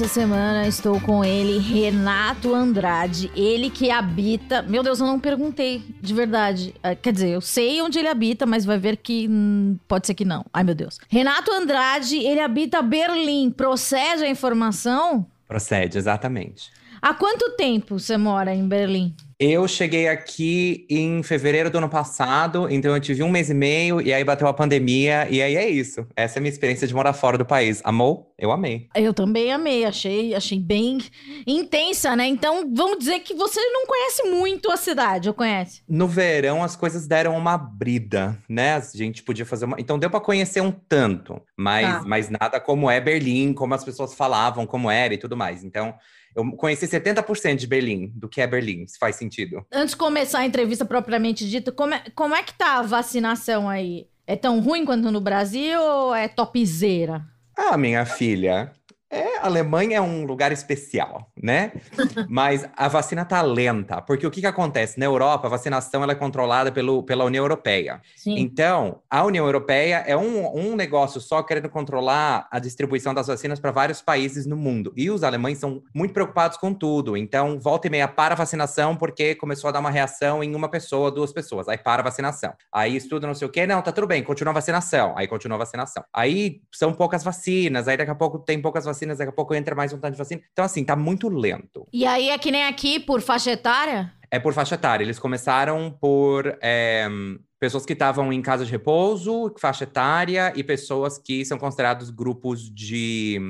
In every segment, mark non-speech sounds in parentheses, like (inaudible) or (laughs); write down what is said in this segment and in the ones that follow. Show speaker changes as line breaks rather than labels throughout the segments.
ar e nessa semana estou com ele, Renato Andrade. Ele que habita. Meu Deus, eu não perguntei de verdade. Ah, Quer dizer, eu sei onde ele habita, mas vai ver que hum, pode ser que não. Ai, meu Deus. Renato Andrade, ele habita Berlim. Procede a informação?
Procede, exatamente.
Há quanto tempo você mora em Berlim?
Eu cheguei aqui em fevereiro do ano passado, então eu tive um mês e meio, e aí bateu a pandemia, e aí é isso. Essa é a minha experiência de morar fora do país. Amou? Eu amei.
Eu também amei, achei, achei bem intensa, né? Então, vamos dizer que você não conhece muito a cidade, ou conhece?
No verão, as coisas deram uma brida, né? A gente podia fazer uma. Então deu pra conhecer um tanto, mas,
Tá.
mas nada como é Berlim, como as pessoas falavam, como era e tudo mais. Então, eu conheci 70% de Berlim, do que é Berlim, se faz sentido.
Antes de começar a entrevista propriamente dita, como é, como é que tá a vacinação aí? É tão ruim quanto no Brasil ou é topzera?
Ah, minha filha, é, a Alemanha é um lugar especial, né? (laughs) Mas a vacina tá lenta, porque o que que acontece? Na Europa, a vacinação ela é controlada pelo, pela União Europeia.
Sim.
Então, a União Europeia é um, um negócio só querendo controlar a distribuição das vacinas para vários países no mundo. E os alemães são muito preocupados com tudo. Então, volta e meia para a vacinação porque começou a dar uma reação em uma pessoa, duas pessoas. Aí para a vacinação. Aí estuda não sei o quê. Não, tá tudo bem, continua a vacinação. Aí continua a vacinação. Aí são poucas vacinas. Aí daqui a pouco tem poucas vacinas, daqui a pouco entra mais um tanto de vacina. Então, assim, tá muito lento.
E aí é que nem aqui, por faixa etária?
É por faixa etária. Eles começaram por é, pessoas que estavam em casa de repouso, faixa etária, e pessoas que são considerados grupos de,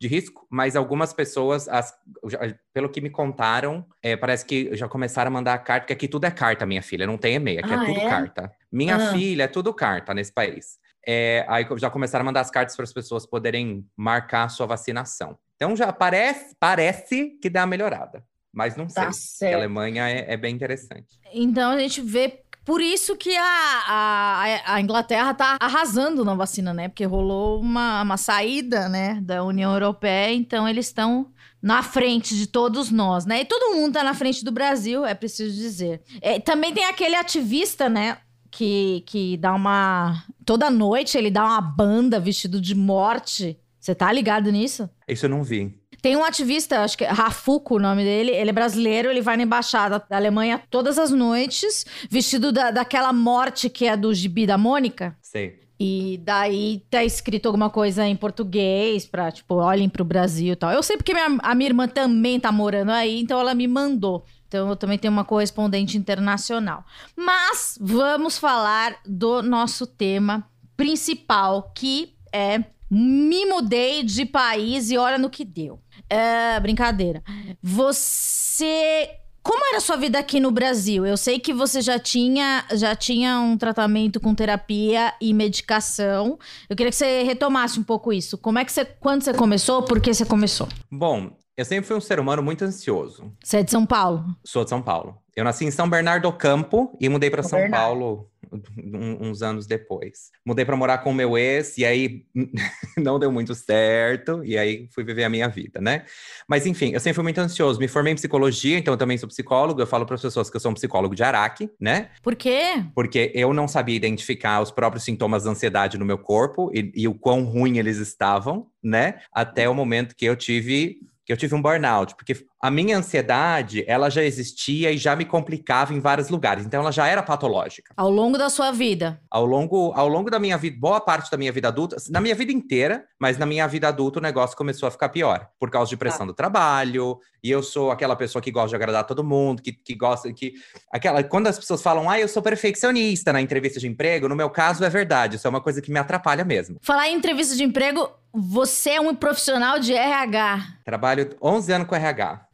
de risco. Mas algumas pessoas, as- já- pelo que me contaram, é, parece que já começaram a mandar carta, porque aqui tudo é carta, minha filha, não tem e-mail, aqui
Ah,
é tudo
é?
carta. Minha
Ah.
filha, é tudo carta nesse país. É, aí já começaram a mandar as cartas para as pessoas poderem marcar a sua vacinação. Então já parece, parece que dá uma melhorada. Mas não sei.
Tá
Porque a Alemanha é, é bem interessante.
Então a gente vê. Por isso que a, a, a Inglaterra tá arrasando na vacina, né? Porque rolou uma, uma saída, né, da União Europeia, então eles estão na frente de todos nós, né? E todo mundo tá na frente do Brasil, é preciso dizer. É, também tem aquele ativista, né? Que, que dá uma. Toda noite ele dá uma banda vestido de morte. Você tá ligado nisso?
Isso eu não vi.
Tem um ativista, acho que é Rafuco o nome dele, ele é brasileiro, ele vai na embaixada da Alemanha todas as noites, vestido da, daquela morte que é do gibi da Mônica.
Sei.
E daí tá escrito alguma coisa em português pra, tipo, olhem pro Brasil e tal. Eu sei porque minha, a minha irmã também tá morando aí, então ela me mandou. Então eu também tenho uma correspondente internacional. Mas vamos falar do nosso tema principal, que é me mudei de país e olha no que deu. É, brincadeira. Você. Como era a sua vida aqui no Brasil? Eu sei que você já tinha, já tinha um tratamento com terapia e medicação. Eu queria que você retomasse um pouco isso. Como é que você. Quando você começou? Por que você começou?
Bom, eu sempre fui um ser humano muito ansioso.
Você é de São Paulo?
Sou de São Paulo. Eu nasci em São Bernardo do Campo e mudei para
São
São. Paulo um- uns anos depois. Mudei para morar com o meu ex e aí (laughs) não deu muito certo e aí fui viver a minha vida, né? Mas enfim, eu sempre fui muito ansioso. Me formei em psicologia, então eu também sou psicólogo. Eu falo para as pessoas que eu sou um psicólogo de Araque, né?
Por quê?
porque eu não sabia identificar os próprios sintomas da ansiedade no meu corpo e, e o quão ruim eles estavam, né? Até o momento que eu tive que eu tive um burnout, porque a minha ansiedade, ela já existia e já me complicava em vários lugares, então ela já era patológica.
Ao longo da sua vida.
Ao longo, ao longo da minha vida, boa parte da minha vida adulta, na minha vida inteira, mas na minha vida adulta o negócio começou a ficar pior, por causa de pressão do trabalho, e eu sou aquela pessoa que gosta de agradar todo mundo, que, que gosta, que... Aquela, quando as pessoas falam, ah, eu sou perfeccionista na entrevista de emprego, no meu caso é verdade, isso é uma coisa que me atrapalha mesmo.
Falar em entrevista de emprego, você é um profissional de RH.
Trabalho 11 anos com RH.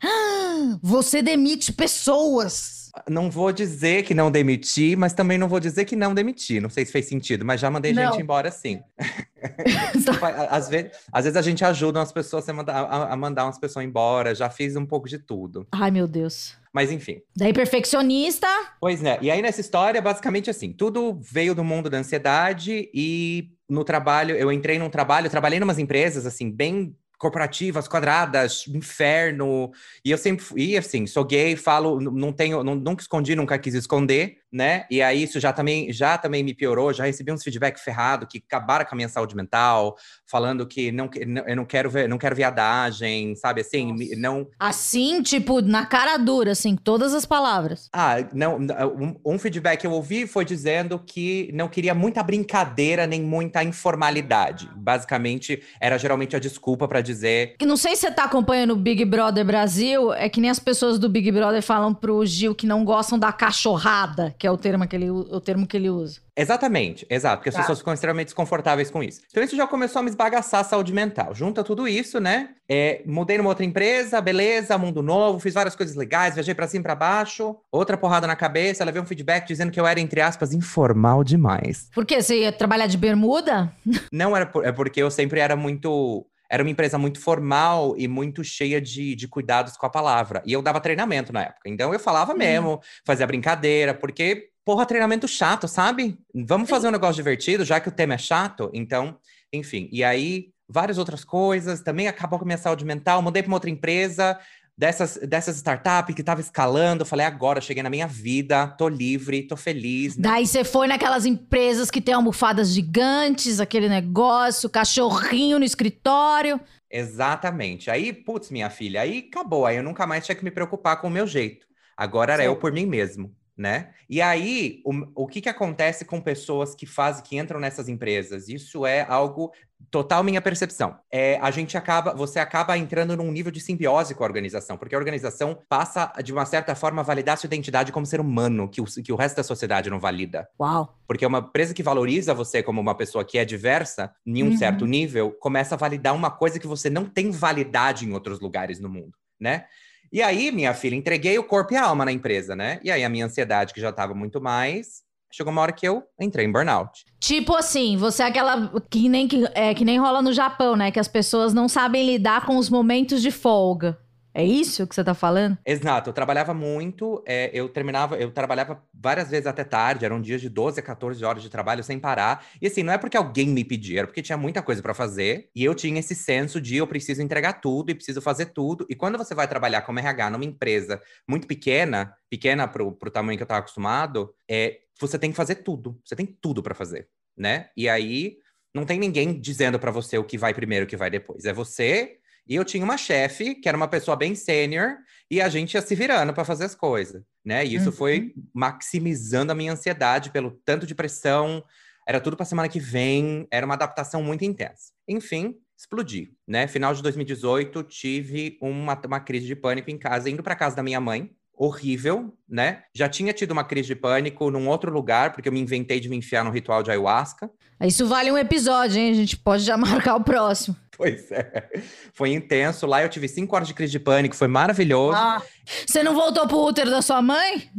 Você demite pessoas.
não vou dizer que não demiti, mas também não vou dizer que não demiti. Não sei se fez sentido, mas já mandei
Não.
gente embora sim. (laughs) (laughs) às, vezes, às vezes a gente ajuda umas pessoas a mandar, a, a mandar umas pessoas embora. Já fiz um pouco de tudo.
Ai, meu Deus.
Mas enfim.
Daí, perfeccionista.
Pois é. E aí nessa história, basicamente assim, tudo veio do mundo da ansiedade e no trabalho, eu entrei num trabalho, trabalhei em umas empresas assim, bem corporativas, quadradas, inferno. E eu sempre fui, assim, sou gay, falo, não tenho, não- nunca escondi, nunca quis esconder, né? E aí isso já também, já também me piorou, já recebi uns feedback ferrado que acabaram com a minha saúde mental, falando que não, que- não- eu não quero ver, não quero viadagem, sabe assim, me- não
Assim, tipo, na cara dura, assim, todas as palavras.
ah, não, um, um feedback que eu ouvi foi dizendo que não queria muita brincadeira nem muita informalidade. Basicamente, era geralmente a desculpa para dizer
E Não sei se você tá acompanhando o Big Brother Brasil, é que nem as pessoas do Big Brother falam pro Gil que não gostam da cachorrada, que é o termo que ele, o termo que ele usa.
Exatamente, exato, porque as
Tá.
pessoas ficam extremamente desconfortáveis com isso. Então isso já começou a me esbagaçar a saúde mental. Junta tudo isso, né? É, mudei numa outra empresa, beleza, mundo novo, fiz várias coisas legais, viajei pra cima e pra baixo, outra porrada na cabeça, levei um feedback dizendo que eu era, entre aspas, informal demais.
Por quê? Você ia trabalhar de bermuda?
Não era por- é porque eu sempre era muito. Era uma empresa muito formal e muito cheia de, de cuidados com a palavra. E eu dava treinamento na época. Então eu falava mesmo, fazia brincadeira, porque, porra, treinamento chato, sabe? Vamos fazer um negócio divertido, já que o tema é chato. Então, enfim. E aí, várias outras coisas. Também acabou com a minha saúde mental. Mudei para uma outra empresa. Dessas, dessas startups que tava escalando, eu falei, agora eu cheguei na minha vida, tô livre, tô feliz.
Daí você foi naquelas empresas que tem almofadas gigantes, aquele negócio, cachorrinho no escritório.
Exatamente. Aí, putz, minha filha, aí acabou. Aí eu nunca mais tinha que me preocupar com o meu jeito. Agora era eu
Certo.
por mim mesmo, né? E aí, o, o que que acontece com pessoas que fazem, que entram nessas empresas? Isso é algo total minha percepção. É, a gente acaba, você acaba entrando num nível de simbiose com a organização, porque a organização passa, de uma certa forma, a validar sua identidade como ser humano, que o, que o resto da sociedade não valida.
Uau.
Porque uma empresa que valoriza você como uma pessoa que é diversa, em um
Uhum.
certo nível, começa a validar uma coisa que você não tem validade em outros lugares no mundo, né? E aí, minha filha, entreguei o corpo e a alma na empresa, né? E aí a minha ansiedade, que já estava muito mais, chegou uma hora que eu entrei em burnout.
Tipo assim, você é aquela que nem, que, é, que nem rola no Japão, né? Que as pessoas não sabem lidar com os momentos de folga. É isso que você tá falando?
Exato, eu trabalhava muito, é, eu terminava, eu trabalhava várias vezes até tarde, eram dias de 12 a 14 horas de trabalho sem parar. E assim, não é porque alguém me pedia, era porque tinha muita coisa para fazer, e eu tinha esse senso de eu preciso entregar tudo e preciso fazer tudo. E quando você vai trabalhar como RH numa empresa muito pequena, pequena pro, pro tamanho que eu estava acostumado, é, você tem que fazer tudo, você tem tudo para fazer, né? E aí não tem ninguém dizendo para você o que vai primeiro, o que vai depois. É você e eu tinha uma chefe, que era uma pessoa bem sênior, e a gente ia se virando para fazer as coisas, né? E isso
Uhum.
foi maximizando a minha ansiedade pelo tanto de pressão, era tudo para semana que vem, era uma adaptação muito intensa. Enfim, explodi, né? Final de 2018, tive uma, uma crise de pânico em casa, indo para casa da minha mãe, horrível, né? Já tinha tido uma crise de pânico num outro lugar, porque eu me inventei de me enfiar no ritual de ayahuasca.
Isso vale um episódio, hein? A gente pode já (laughs) marcar o próximo.
Pois é. Foi intenso. Lá eu tive cinco horas de crise de pânico, foi maravilhoso.
Ah. Você não voltou pro útero da sua mãe?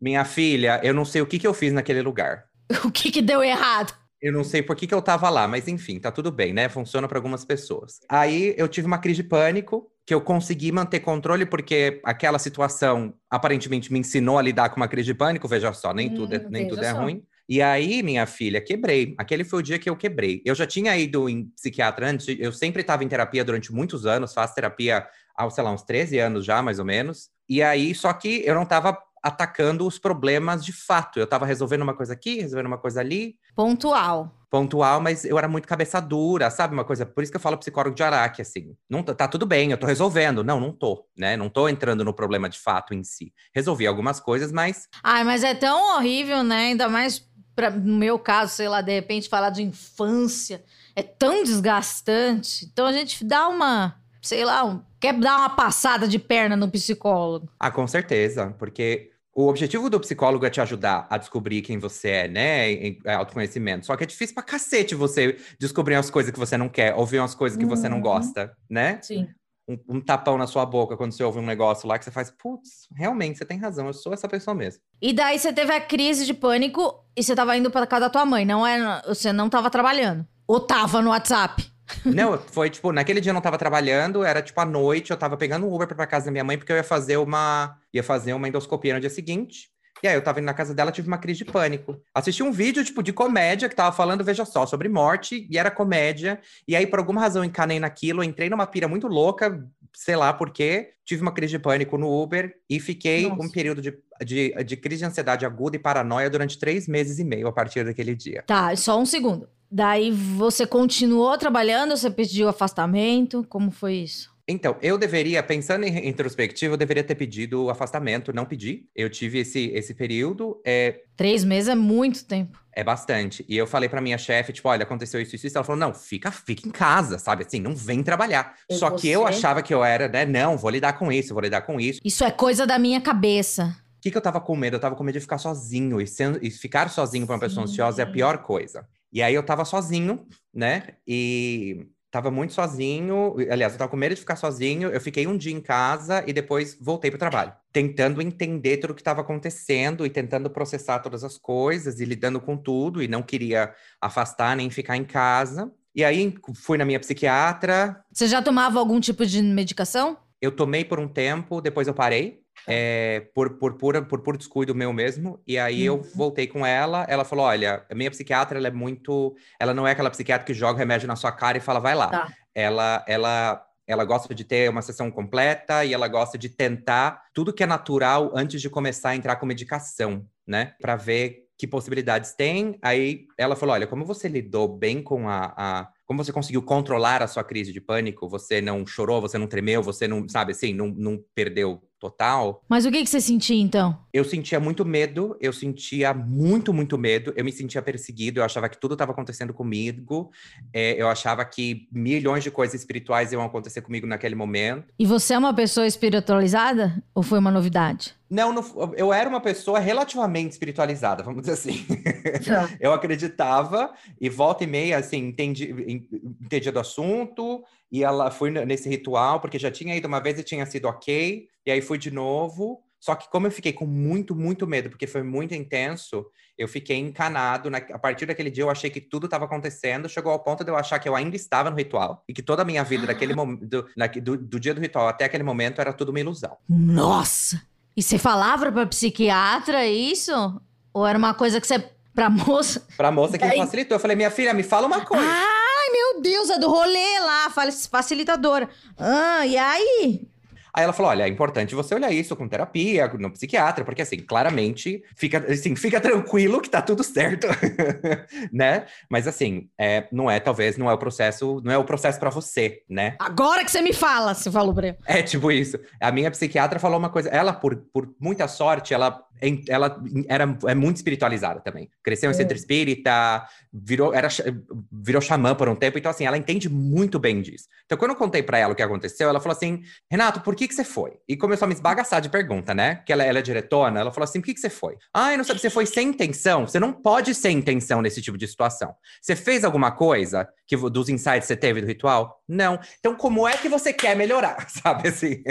Minha filha, eu não sei o que, que eu fiz naquele lugar. (laughs)
O que que deu errado?
Eu não sei por que, que eu tava lá, mas enfim, tá tudo bem, né? Funciona para algumas pessoas. Aí eu tive uma crise de pânico, que eu consegui manter controle, porque aquela situação aparentemente me ensinou a lidar com uma crise de pânico. Veja só, nem
Hum,
tudo é, nem
veja
tudo é
só.
ruim. E aí, minha filha, quebrei. Aquele foi o dia que eu quebrei. Eu já tinha ido em psiquiatra antes, eu sempre estava em terapia durante muitos anos, faço terapia há, sei lá, uns 13 anos já, mais ou menos. E aí, só que eu não estava atacando os problemas de fato. Eu estava resolvendo uma coisa aqui, resolvendo uma coisa ali,
Pontual.
Pontual, mas eu era muito cabeça dura, sabe? Uma coisa, por isso que eu falo psicólogo de Araque, assim. Não tá, tá tudo bem, eu tô resolvendo. Não, não tô, né? Não tô entrando no problema de fato em si. Resolvi algumas coisas, mas
Ai, mas é tão horrível, né? Ainda mais pra, no meu caso, sei lá, de repente falar de infância. É tão desgastante. Então a gente dá uma, sei lá, um- quer dar uma passada de perna no psicólogo.
Ah, com certeza, porque o objetivo do psicólogo é te ajudar a descobrir quem você é, né? Em é autoconhecimento. Só que é difícil pra cacete você descobrir as coisas que você não quer, ouvir umas coisas que você não
Uhum.
gosta, né?
Sim.
um, um, tapão na sua boca quando você ouve um negócio lá que você faz, putz, realmente, você tem razão, eu sou essa pessoa mesmo.
E daí você teve a crise de pânico e você tava indo pra casa da tua mãe, não é? Você não tava trabalhando. Ou tava no WhatsApp?
Não, foi tipo, naquele dia eu não tava trabalhando, era tipo à noite, eu tava pegando um Uber pra casa da minha mãe, porque eu ia fazer uma. ia fazer uma endoscopia no dia seguinte. E aí eu tava indo na casa dela, tive uma crise de pânico. Assisti um vídeo, tipo, de comédia, que tava falando, veja só, sobre morte, e era comédia. E aí, por alguma razão, encanei naquilo, entrei numa pira muito louca, sei lá por quê, tive uma crise de pânico no Uber e fiquei Nossa. um período de, de, de crise de ansiedade aguda e paranoia durante três meses e meio a partir daquele dia.
Tá, só um segundo. Daí você continuou trabalhando, você pediu afastamento, como foi isso?
Então, eu deveria, pensando em retrospectiva, eu deveria ter pedido afastamento, não pedi. Eu tive esse, esse período. É...
Três meses é muito tempo.
É bastante. E eu falei pra minha chefe, tipo, olha, aconteceu isso, isso, isso. Ela falou, não, fica, fica em casa, sabe? Assim, não vem trabalhar. Só que eu achava que eu era, né? Não, vou lidar com isso, vou lidar com isso.
Isso é coisa da minha cabeça.
O que, que eu tava com medo? Eu tava com medo de ficar sozinho. E, sendo, e ficar sozinho pra uma pessoa ansiosa é a pior coisa. E aí eu tava sozinho, né? E Tava muito sozinho, aliás, eu tava com medo de ficar sozinho. Eu fiquei um dia em casa e depois voltei pro trabalho, tentando entender tudo o que estava acontecendo e tentando processar todas as coisas e lidando com tudo. E não queria afastar nem ficar em casa. E aí fui na minha psiquiatra.
Você já tomava algum tipo de medicação?
Eu tomei por um tempo, depois eu parei é, por, por, pura, por puro descuido meu mesmo. E aí uhum. eu voltei com ela. Ela falou: Olha, a minha psiquiatra ela é muito. Ela não é aquela psiquiatra que joga remédio na sua cara e fala, vai lá. Tá. Ela, ela, ela gosta de ter uma sessão completa e ela gosta de tentar tudo que é natural antes de começar a entrar com medicação, né? Para ver que possibilidades tem. Aí ela falou: Olha, como você lidou bem com a, a como você conseguiu controlar a sua crise de pânico? Você não chorou, você não tremeu, você não, sabe assim, não, não perdeu total.
Mas o que, que você sentia então?
Eu sentia muito medo, eu sentia muito, muito medo, eu me sentia perseguido, eu achava que tudo estava acontecendo comigo, é, eu achava que milhões de coisas espirituais iam acontecer comigo naquele momento.
E você é uma pessoa espiritualizada ou foi uma novidade?
Não, eu era uma pessoa relativamente espiritualizada, vamos dizer assim. Tá. (laughs) eu acreditava e volta e meia, assim, entendi, entendia do assunto, e ela foi nesse ritual, porque já tinha ido uma vez e tinha sido ok, e aí fui de novo. Só que como eu fiquei com muito, muito medo, porque foi muito intenso, eu fiquei encanado. Na... A partir daquele dia eu achei que tudo estava acontecendo, chegou ao ponto de eu achar que eu ainda estava no ritual. E que toda a minha vida, daquele (gasps) momento, do, do dia do ritual até aquele momento, era tudo uma ilusão.
Nossa! E você falava pra psiquiatra isso? Ou era uma coisa que você. Pra moça?
Pra moça que facilitou. Eu falei, minha filha, me fala uma coisa.
Ai, meu Deus, é do rolê lá, facilitadora. Ah, e aí?
Aí ela falou: olha, é importante você olhar isso com terapia, no psiquiatra, porque assim, claramente, fica, assim, fica tranquilo que tá tudo certo, (laughs) né? Mas assim, é, não é, talvez, não é o processo, não é o processo para você, né?
Agora que você me fala, você falou pra
É tipo isso. A minha psiquiatra falou uma coisa, ela, por, por muita sorte, ela ela era é muito espiritualizada também. Cresceu em é. centro espírita, virou era virou xamã por um tempo, então assim, ela entende muito bem disso. Então quando eu contei para ela o que aconteceu, ela falou assim: "Renato, por que que você foi?" E começou a me esbagaçar de pergunta, né? Que ela, ela é diretora, ela falou assim: "Por que que você foi?" "Ah, eu não sabe, você foi sem intenção. Você não pode ser intenção nesse tipo de situação. Você fez alguma coisa que dos insights que você teve do ritual? Não. Então como é que você quer melhorar, (laughs) sabe assim?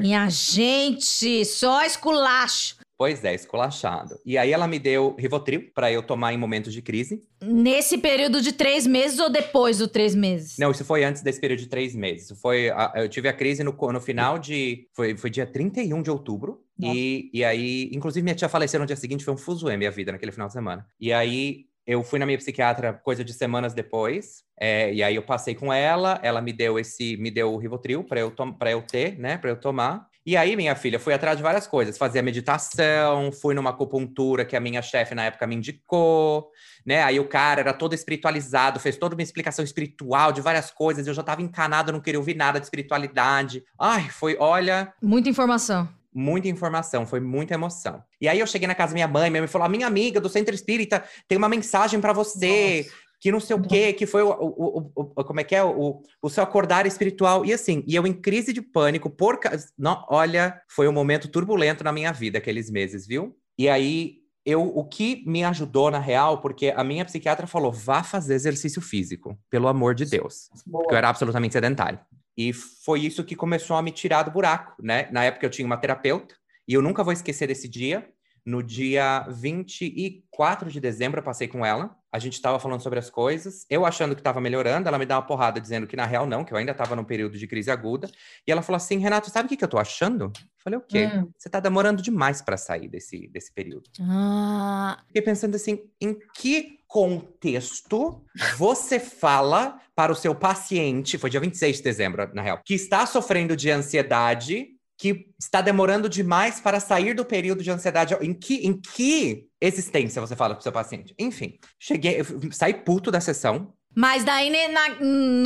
Minha gente, só esculacho.
Pois é, esculachado. E aí ela me deu Rivotril para eu tomar em momentos de crise.
Nesse período de três meses ou depois dos três meses?
Não, isso foi antes desse período de três meses. Isso foi, eu tive a crise no, no final de... Foi, foi dia 31 de outubro. E, e aí, inclusive minha tia faleceu no dia seguinte, foi um fuso minha vida naquele final de semana. E aí eu fui na minha psiquiatra coisa de semanas depois, é, e aí eu passei com ela, ela me deu esse, me deu o Rivotril para eu, para eu ter, né, para eu tomar. E aí, minha filha, fui atrás de várias coisas. Fazia meditação, fui numa acupuntura que a minha chefe na época me indicou, né? Aí o cara era todo espiritualizado, fez toda uma explicação espiritual de várias coisas. Eu já estava encanado, não queria ouvir nada de espiritualidade. Ai, foi, olha.
Muita informação
muita informação, foi muita emoção. E aí eu cheguei na casa da minha mãe, minha mãe falou: a minha amiga do Centro Espírita tem uma mensagem para você. Nossa que não sei o quê, que foi o, o, o, o, como é que é, o, o seu acordar espiritual. E assim, e eu em crise de pânico, por não, olha, foi um momento turbulento na minha vida aqueles meses, viu? E aí eu, o que me ajudou na real, porque a minha psiquiatra falou: vá fazer exercício físico, pelo amor de Deus. Boa. Porque eu era absolutamente sedentário. E foi isso que começou a me tirar do buraco, né? Na época eu tinha uma terapeuta, e eu nunca vou esquecer desse dia. No dia 24 de dezembro, eu passei com ela. A gente estava falando sobre as coisas. Eu achando que estava melhorando, ela me dá uma porrada dizendo que na real não, que eu ainda estava num período de crise aguda. E ela falou assim: Renato, sabe o que, que eu tô achando? Eu falei: o quê?
Hum.
Você tá demorando demais para sair desse, desse período.
Ah,
Fiquei pensando assim: em que contexto você fala para o seu paciente, foi dia 26 de dezembro, na real, que está sofrendo de ansiedade, que está demorando demais para sair do período de ansiedade? Em que, em que existência você fala para o seu paciente? Enfim, cheguei, saí puto da sessão.
mas daí né, na-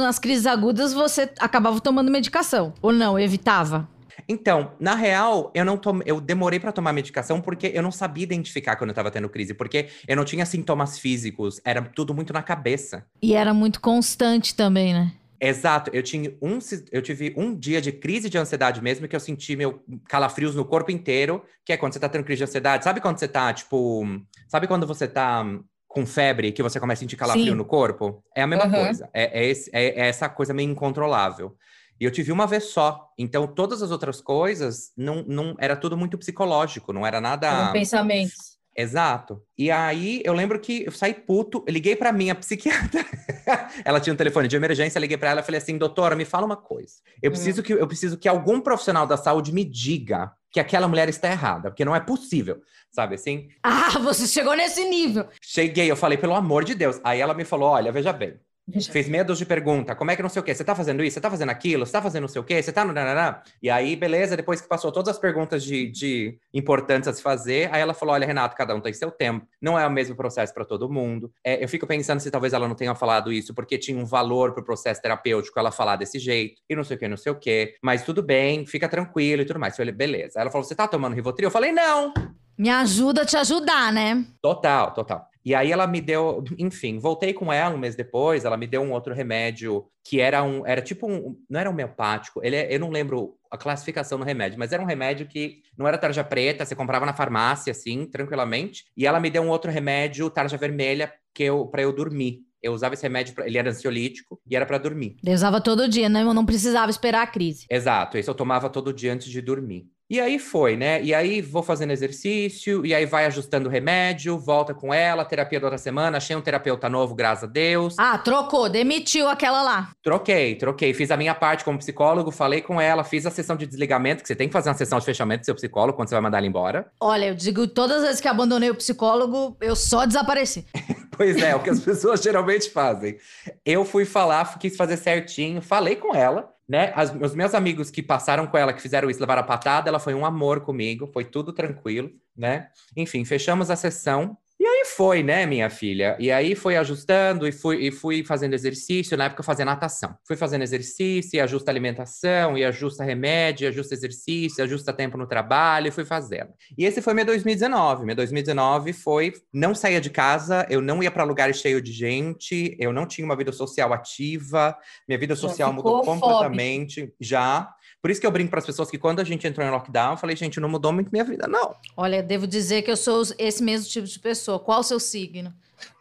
nas crises agudas você acabava tomando medicação. Ou não, evitava?
Então, na real, eu não tom... eu demorei para tomar medicação porque eu não sabia identificar quando eu estava tendo crise, porque eu não tinha sintomas físicos, era tudo muito na cabeça.
E era muito constante também, né?
Exato, eu, tinha um, eu tive um dia de crise de ansiedade mesmo, que eu senti meu calafrios no corpo inteiro, que é quando você tá tendo crise de ansiedade. Sabe quando você tá, tipo. Sabe quando você tá com febre, que você começa a sentir calafrio
Sim.
no corpo? É a mesma
Aham.
coisa. É, é esse- é- é essa coisa meio incontrolável. E eu tive uma vez só. Então, todas as outras coisas, não, não era tudo muito psicológico, não era nada.
Foram pensamentos.
Exato. E aí eu lembro que eu saí puto, eu liguei pra minha psiquiatra. (laughs) ela tinha um telefone de emergência, liguei pra ela e falei assim: "Doutora, me fala uma coisa. Eu
Hum.
preciso que eu preciso que algum profissional da saúde me diga que aquela mulher está errada, porque não é possível". Sabe assim?
Ah, (laughs) você chegou nesse nível.
Cheguei, eu falei: "Pelo amor de Deus". Aí ela me falou: "Olha, veja bem,
Veja.
Fez meia dúzia de pergunta, como é que não sei o quê? Você tá fazendo isso? Você tá fazendo aquilo? Você tá fazendo não sei o quê? Você tá no... nananã? E aí, beleza, depois que passou todas as perguntas de, de importantes a se fazer, aí ela falou, olha, Renato, cada um tem seu tempo, não é o mesmo processo para todo mundo. É, eu fico pensando se talvez ela não tenha falado isso porque tinha um valor pro processo terapêutico ela falar desse jeito, e não sei o quê, não sei o quê, mas tudo bem, fica tranquilo e tudo mais. Eu falei, beleza. Ela falou, você tá tomando Rivotril? Eu falei, não!
Me ajuda a te ajudar, né?
Total, total. E aí ela me deu, enfim, voltei com ela um mês depois, ela me deu um outro remédio que era um, era tipo um, não era homeopático, ele é, eu não lembro a classificação do remédio, mas era um remédio que não era tarja preta, você comprava na farmácia assim, tranquilamente. E ela me deu um outro remédio, tarja vermelha, que eu para eu dormir. Eu usava esse remédio, pra, ele era ansiolítico e era para dormir.
Eu usava todo dia, né? Eu não precisava esperar a crise.
Exato, esse eu tomava todo dia antes de dormir. E aí foi, né? E aí vou fazendo exercício, e aí vai ajustando o remédio, volta com ela, terapia da outra semana, achei um terapeuta novo, graças a Deus.
Ah, trocou, demitiu aquela lá.
Troquei, troquei. Fiz a minha parte como psicólogo, falei com ela, fiz a sessão de desligamento, que você tem que fazer uma sessão de fechamento do seu psicólogo quando você vai mandar ele embora.
Olha, eu digo, todas as vezes que abandonei o psicólogo, eu só desapareci. (laughs)
Pois é, o que as (laughs) pessoas geralmente fazem. Eu fui falar, quis fazer certinho, falei com ela, né? As- os meus amigos que passaram com ela, que fizeram isso, levaram a patada, ela foi um amor comigo, foi tudo tranquilo, né? Enfim, fechamos a sessão. E aí foi, né, minha filha? E aí foi ajustando e fui, e fui fazendo exercício. Na época eu fazia natação. Fui fazendo exercício, e ajusta alimentação, e ajusta remédio, e ajusta exercício, e ajusta tempo no trabalho, e fui fazendo. E esse foi meu 2019. Meu 2019 foi não saía de casa, eu não ia para lugares cheios de gente, eu não tinha uma vida social ativa, minha vida social mudou completamente já. Por isso que eu brinco para as pessoas que quando a gente entrou em lockdown, eu falei, gente, não mudou muito minha vida, não.
Olha, devo dizer que eu sou esse mesmo tipo de pessoa. Qual o seu signo?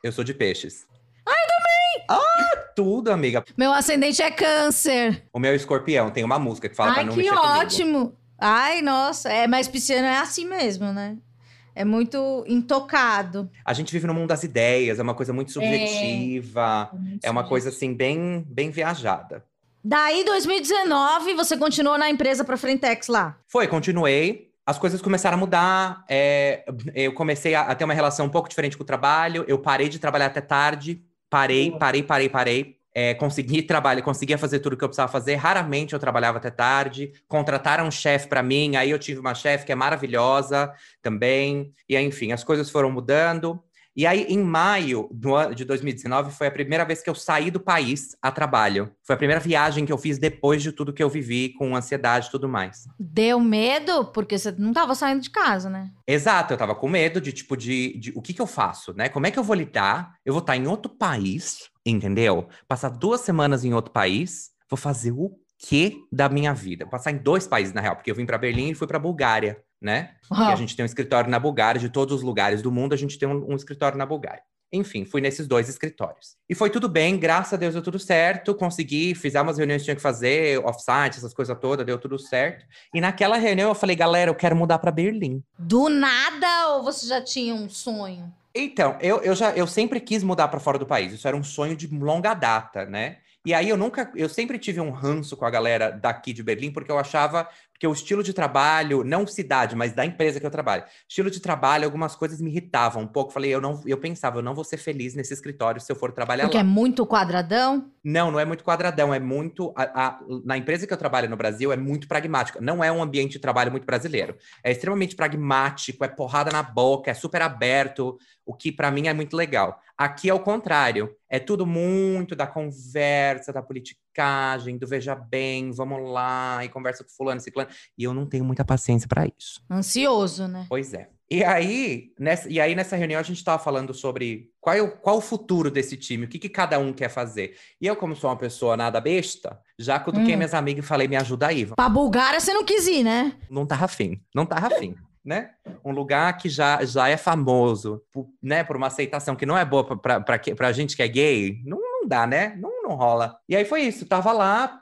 Eu sou de peixes. Ah, eu também! Ah, tudo, amiga.
Meu ascendente é câncer.
O meu escorpião tem uma música que fala pra
Ai,
não
que
mexer comigo.
ótimo. Ai, nossa. É, mas pisciano é assim mesmo, né? É muito intocado.
A gente vive no mundo das ideias, é uma coisa muito subjetiva, é, uma coisa assim bem, bem viajada.
Daí, 2019, você continuou na empresa pra Frentex lá.
Foi, continuei. As coisas começaram a mudar. é, eu comecei a, a ter uma relação um pouco diferente com o trabalho. Eu parei de trabalhar até tarde. Parei, parei, parei, parei. É, consegui trabalhar, conseguia fazer tudo o que eu precisava fazer. Raramente eu trabalhava até tarde. Contrataram um chefe para mim. Aí eu tive uma chefe que é maravilhosa também. E aí, enfim, as coisas foram mudando. E aí, em maio de 2019, foi a primeira vez que eu saí do país a trabalho. Foi a primeira viagem que eu fiz depois de tudo que eu vivi, com ansiedade e tudo mais.
Deu medo? Porque você não tava saindo de casa, né?
Exato, eu tava com medo de, tipo, de, de o que que eu faço, né? Como é que eu vou lidar? Eu vou estar em outro país, entendeu? Passar duas semanas em outro país, vou fazer o quê da minha vida? Vou passar em dois países, na real, porque eu vim pra Berlim e fui pra Bulgária, né? E a gente tem um escritório na Bulgária, de todos os lugares do mundo, a gente tem um, um escritório na Bulgária. Enfim, fui nesses dois escritórios. E foi tudo bem, graças a Deus deu tudo certo. Consegui, fiz umas reuniões que tinha que fazer, offsite, essas coisas todas, deu tudo certo. E naquela reunião eu falei, galera, eu quero mudar para Berlim.
Do nada ou você já tinha um sonho?
Então, eu, eu já eu sempre quis mudar para fora do país. Isso era um sonho de longa data, né? E aí eu nunca, eu sempre tive um ranço com a galera daqui de Berlim, porque eu achava porque o estilo de trabalho, não cidade, mas da empresa que eu trabalho, estilo de trabalho, algumas coisas me irritavam um pouco. Falei, eu não, eu pensava, eu não vou ser feliz nesse escritório se eu for trabalhar
porque
lá.
Porque é muito quadradão?
Não, não é muito quadradão, é muito. A, a, na empresa que eu trabalho no Brasil é muito pragmática. Não é um ambiente de trabalho muito brasileiro. É extremamente pragmático, é porrada na boca, é super aberto, o que para mim é muito legal. Aqui é o contrário. É tudo muito da conversa, da politicagem, do veja bem, vamos lá, e conversa com fulano, ciclano. E eu não tenho muita paciência para isso.
Ansioso, né?
Pois é. E aí, nessa, e aí, nessa reunião, a gente estava falando sobre qual, é o, qual o futuro desse time, o que, que cada um quer fazer. E eu, como sou uma pessoa nada besta, já cutuquei hum. minhas amigas e falei, me ajuda aí.
Pra Bulgária você não quis ir, né?
Não tava afim, não tava afim né? Um lugar que já, já é famoso, por, né? Por uma aceitação que não é boa pra, pra gente que é gay, não, não dá, né? Não, não rola. E aí foi isso, tava lá,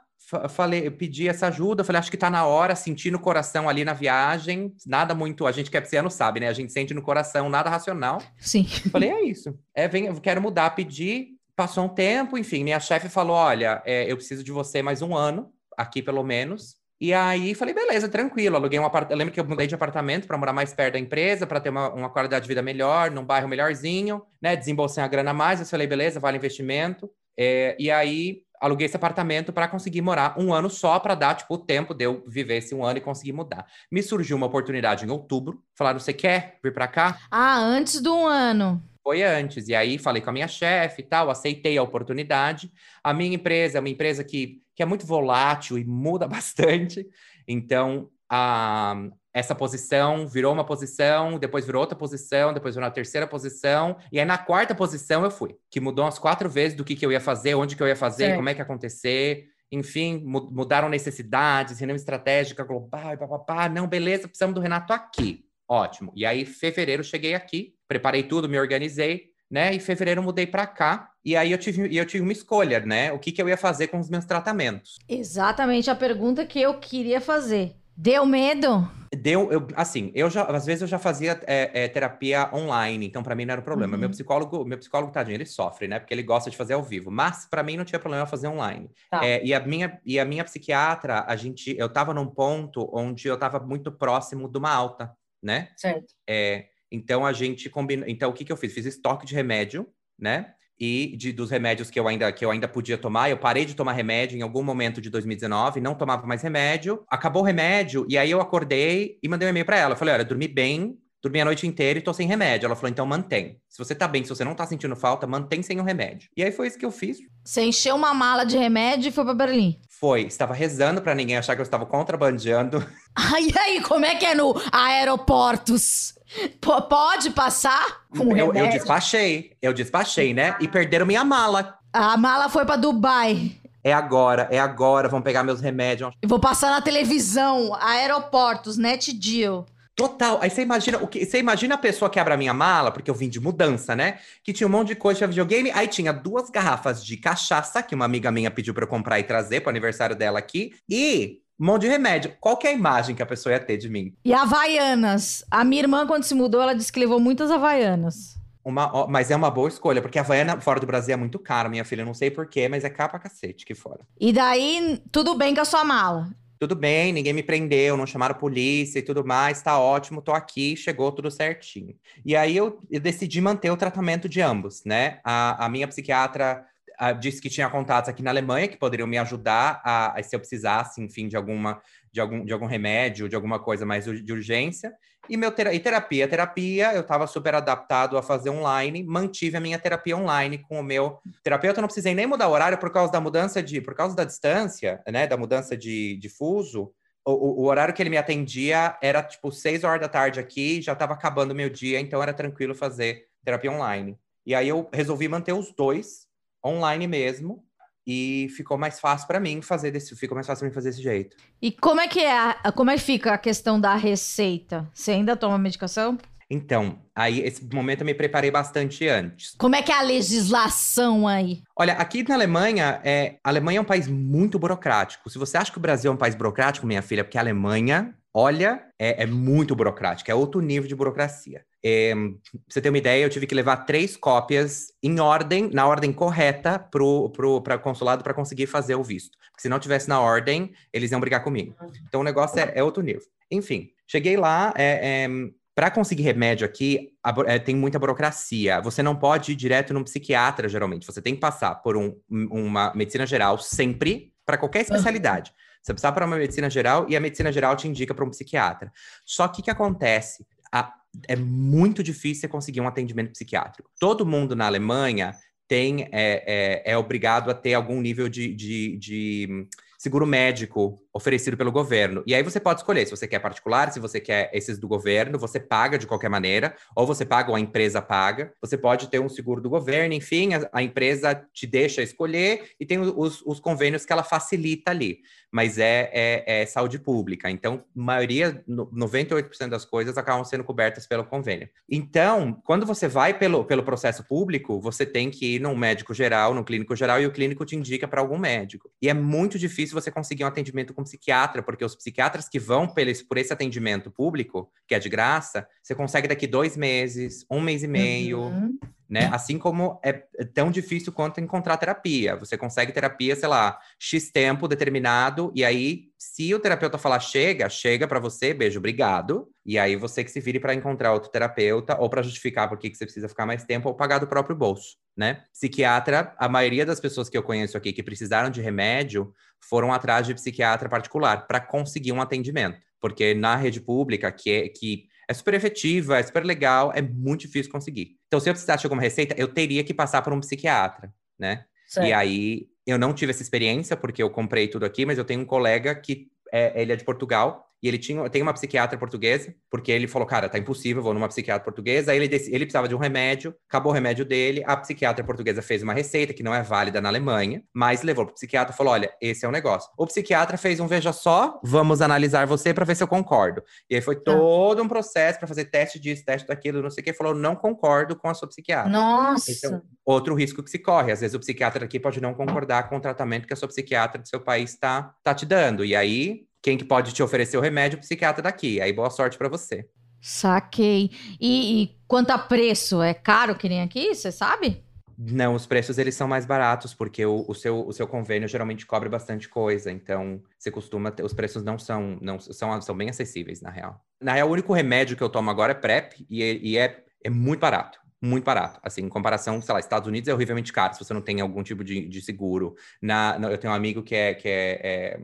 falei, eu pedi essa ajuda, falei, acho que tá na hora, senti no coração ali na viagem, nada muito, a gente que é pisciano sabe, né? A gente sente no coração, nada racional.
Sim.
Falei, é isso. É, vem, eu quero mudar, pedi, passou um tempo, enfim, minha chefe falou, olha, é, eu preciso de você mais um ano, aqui pelo menos, e aí falei, beleza, tranquilo. Aluguei um apartamento. Lembro que eu mudei de apartamento para morar mais perto da empresa, para ter uma, uma, qualidade de vida melhor, num bairro melhorzinho, né? Desembolsei a grana a mais. Eu falei, beleza, vale investimento. É, e aí aluguei esse apartamento para conseguir morar um ano só, para dar tipo, o tempo de eu viver esse um ano e conseguir mudar. Me surgiu uma oportunidade em outubro. Falaram, você quer vir para cá?
Ah, antes do um ano
foi antes. E aí falei com a minha chefe e tal, aceitei a oportunidade. A minha empresa é uma empresa que, que é muito volátil e muda (laughs) bastante. Então, a, essa posição virou uma posição, depois virou outra posição, depois virou uma terceira posição. E aí, na quarta posição, eu fui. Que mudou umas quatro vezes do que, que eu ia fazer, onde que eu ia fazer, certo. como é que ia acontecer. Enfim, mudaram necessidades, reunião estratégica global e papapá. Não, beleza, precisamos do Renato aqui. Ótimo. E aí, fevereiro, cheguei aqui, preparei tudo, me organizei, né? E fevereiro mudei para cá. E aí eu tive, eu tive uma escolha, né? O que, que eu ia fazer com os meus tratamentos.
Exatamente a pergunta que eu queria fazer. Deu medo?
Deu, eu, assim, eu já, às vezes eu já fazia é, é, terapia online, então para mim não era problema. Uhum. Meu psicólogo, meu psicólogo, tadinho, ele sofre, né? Porque ele gosta de fazer ao vivo. Mas para mim não tinha problema fazer online. Tá. É, e, a minha, e a minha psiquiatra, a gente, eu tava num ponto onde eu tava muito próximo de uma alta né?
Certo.
É, então a gente combina. Então o que, que eu fiz? Fiz estoque de remédio, né? E de, dos remédios que eu ainda que eu ainda podia tomar, eu parei de tomar remédio em algum momento de 2019, não tomava mais remédio. Acabou o remédio e aí eu acordei e mandei um e-mail para ela. Eu falei: "Olha, dormi bem, dormi a noite inteira e tô sem remédio". Ela falou: "Então mantém. Se você tá bem, se você não tá sentindo falta, mantém sem o remédio". E aí foi isso que eu fiz.
Você encheu uma mala de remédio e foi para Berlim.
Foi, estava rezando para ninguém achar que eu estava contrabandeando. (laughs)
Ai, aí, como é que é no aeroportos? P pode passar
com eu, eu despachei, eu despachei, né? E perderam minha mala.
A mala foi para Dubai.
É agora, é agora, vão pegar meus remédios.
Vou passar na televisão, aeroportos, net deal.
Total. Aí você imagina o que? Você imagina a pessoa que abre a minha mala, porque eu vim de mudança, né? Que tinha um monte de coisa de videogame. Aí tinha duas garrafas de cachaça que uma amiga minha pediu para eu comprar e trazer para o aniversário dela aqui. E um monte de remédio. Qual que é a imagem que a pessoa ia ter de mim?
E Havaianas. A minha irmã, quando se mudou, ela disse que levou muitas Havaianas.
Uma, mas é uma boa escolha, porque a Havaiana fora do Brasil é muito cara, minha filha. não sei porquê, mas é capa cacete que fora.
E daí, tudo bem com a sua mala?
Tudo bem, ninguém me prendeu, não chamaram polícia e tudo mais, tá ótimo, tô aqui, chegou tudo certinho. E aí eu, eu decidi manter o tratamento de ambos, né? A, a minha psiquiatra a, disse que tinha contatos aqui na Alemanha que poderiam me ajudar a, a se eu precisasse, enfim, de alguma de algum, de algum remédio, de alguma coisa mais de urgência. E, meu ter e terapia, terapia, eu estava super adaptado a fazer online, mantive a minha terapia online com o meu terapeuta. Eu não precisei nem mudar o horário por causa da mudança de, por causa da distância, né, da mudança de, de fuso. O, o, horário que ele me atendia era tipo seis horas da tarde aqui, já estava acabando o meu dia, então era tranquilo fazer terapia online. E aí eu resolvi manter os dois online mesmo, e ficou mais fácil para mim fazer desse, ficou mais fácil para mim fazer desse jeito.
E como é que é, a, como é que fica a questão da receita? Você ainda toma medicação?
Então, aí esse momento eu me preparei bastante antes.
Como é que é a legislação aí?
Olha, aqui na Alemanha, é, a Alemanha é um país muito burocrático. Se você acha que o Brasil é um país burocrático, minha filha, porque a Alemanha, olha, é, é muito burocrática, é outro nível de burocracia. É, pra você ter uma ideia, eu tive que levar três cópias em ordem, na ordem correta, para o consulado para conseguir fazer o visto. Porque se não tivesse na ordem, eles iam brigar comigo. Então o negócio é, é outro nível. Enfim, cheguei lá, é, é para conseguir remédio aqui, a, é, tem muita burocracia. Você não pode ir direto num psiquiatra, geralmente. Você tem que passar por um, uma medicina geral sempre, para qualquer especialidade. Você precisa para uma medicina geral e a medicina geral te indica para um psiquiatra. Só que o que acontece? A, é muito difícil conseguir um atendimento psiquiátrico. Todo mundo na Alemanha tem é, é, é obrigado a ter algum nível de, de, de seguro médico oferecido pelo governo. E aí você pode escolher se você quer particular, se você quer esses do governo, você paga de qualquer maneira, ou você paga ou a empresa paga. Você pode ter um seguro do governo, enfim, a, a empresa te deixa escolher e tem os, os, convênios que ela facilita ali. Mas é, é, é saúde pública. Então, maioria, 98% das coisas acabam sendo cobertas pelo convênio. Então, quando você vai pelo, pelo processo público, você tem que ir num médico geral, num clínico geral, e o clínico te indica para algum médico. E é muito difícil você conseguir um atendimento com psiquiatra, porque os psiquiatras que vão por esse, por esse atendimento público, que é de graça, você consegue daqui dois meses, um mês e meio, uhum. Né? Assim como é tão difícil quanto encontrar terapia. Você consegue terapia, sei lá, X tempo determinado, e aí, se o terapeuta falar chega, chega para você, beijo, obrigado. E aí você que se vire para encontrar outro terapeuta, ou para justificar por que você precisa ficar mais tempo, ou pagar do próprio bolso, né? Psiquiatra, a maioria das pessoas que eu conheço aqui que precisaram de remédio foram atrás de psiquiatra particular para conseguir um atendimento. Porque na rede pública, que é, que é super efetiva, é super legal, é muito difícil conseguir. Então, se eu precisasse de alguma receita, eu teria que passar por um psiquiatra, né? Certo. E aí, eu não tive essa experiência, porque eu comprei tudo aqui, mas eu tenho um colega que é, ele é de Portugal, e ele tinha, tem uma psiquiatra portuguesa, porque ele falou, cara, tá impossível, vou numa psiquiatra portuguesa. Aí ele, ele precisava de um remédio, acabou o remédio dele, a psiquiatra portuguesa fez uma receita que não é válida na Alemanha, mas levou pro psiquiatra e falou, olha, esse é o negócio. O psiquiatra fez um veja só, vamos analisar você para ver se eu concordo. E aí foi tá. todo um processo para fazer teste disso, teste daquilo, não sei o que, falou, não concordo com a sua psiquiatra.
Nossa! Então,
outro risco que se corre, às vezes o psiquiatra aqui pode não concordar com o tratamento que a sua psiquiatra do seu país está tá te dando. E aí quem que pode te oferecer o remédio? O psiquiatra daqui. Aí boa sorte para você.
Saquei. E, e, quanto a preço? É caro que nem aqui? Você sabe?
Não, os preços eles são mais baratos, porque o, o, seu, o seu convênio geralmente cobre bastante coisa. Então, você costuma ter. Os preços não são, não são, são bem acessíveis, na real. Na real, o único remédio que eu tomo agora é PrEP e, e é, é muito barato muito barato. Assim, em comparação, sei lá, Estados Unidos é horrivelmente caro se você não tem algum tipo de, de seguro. Na, eu tenho um amigo que é, que é, é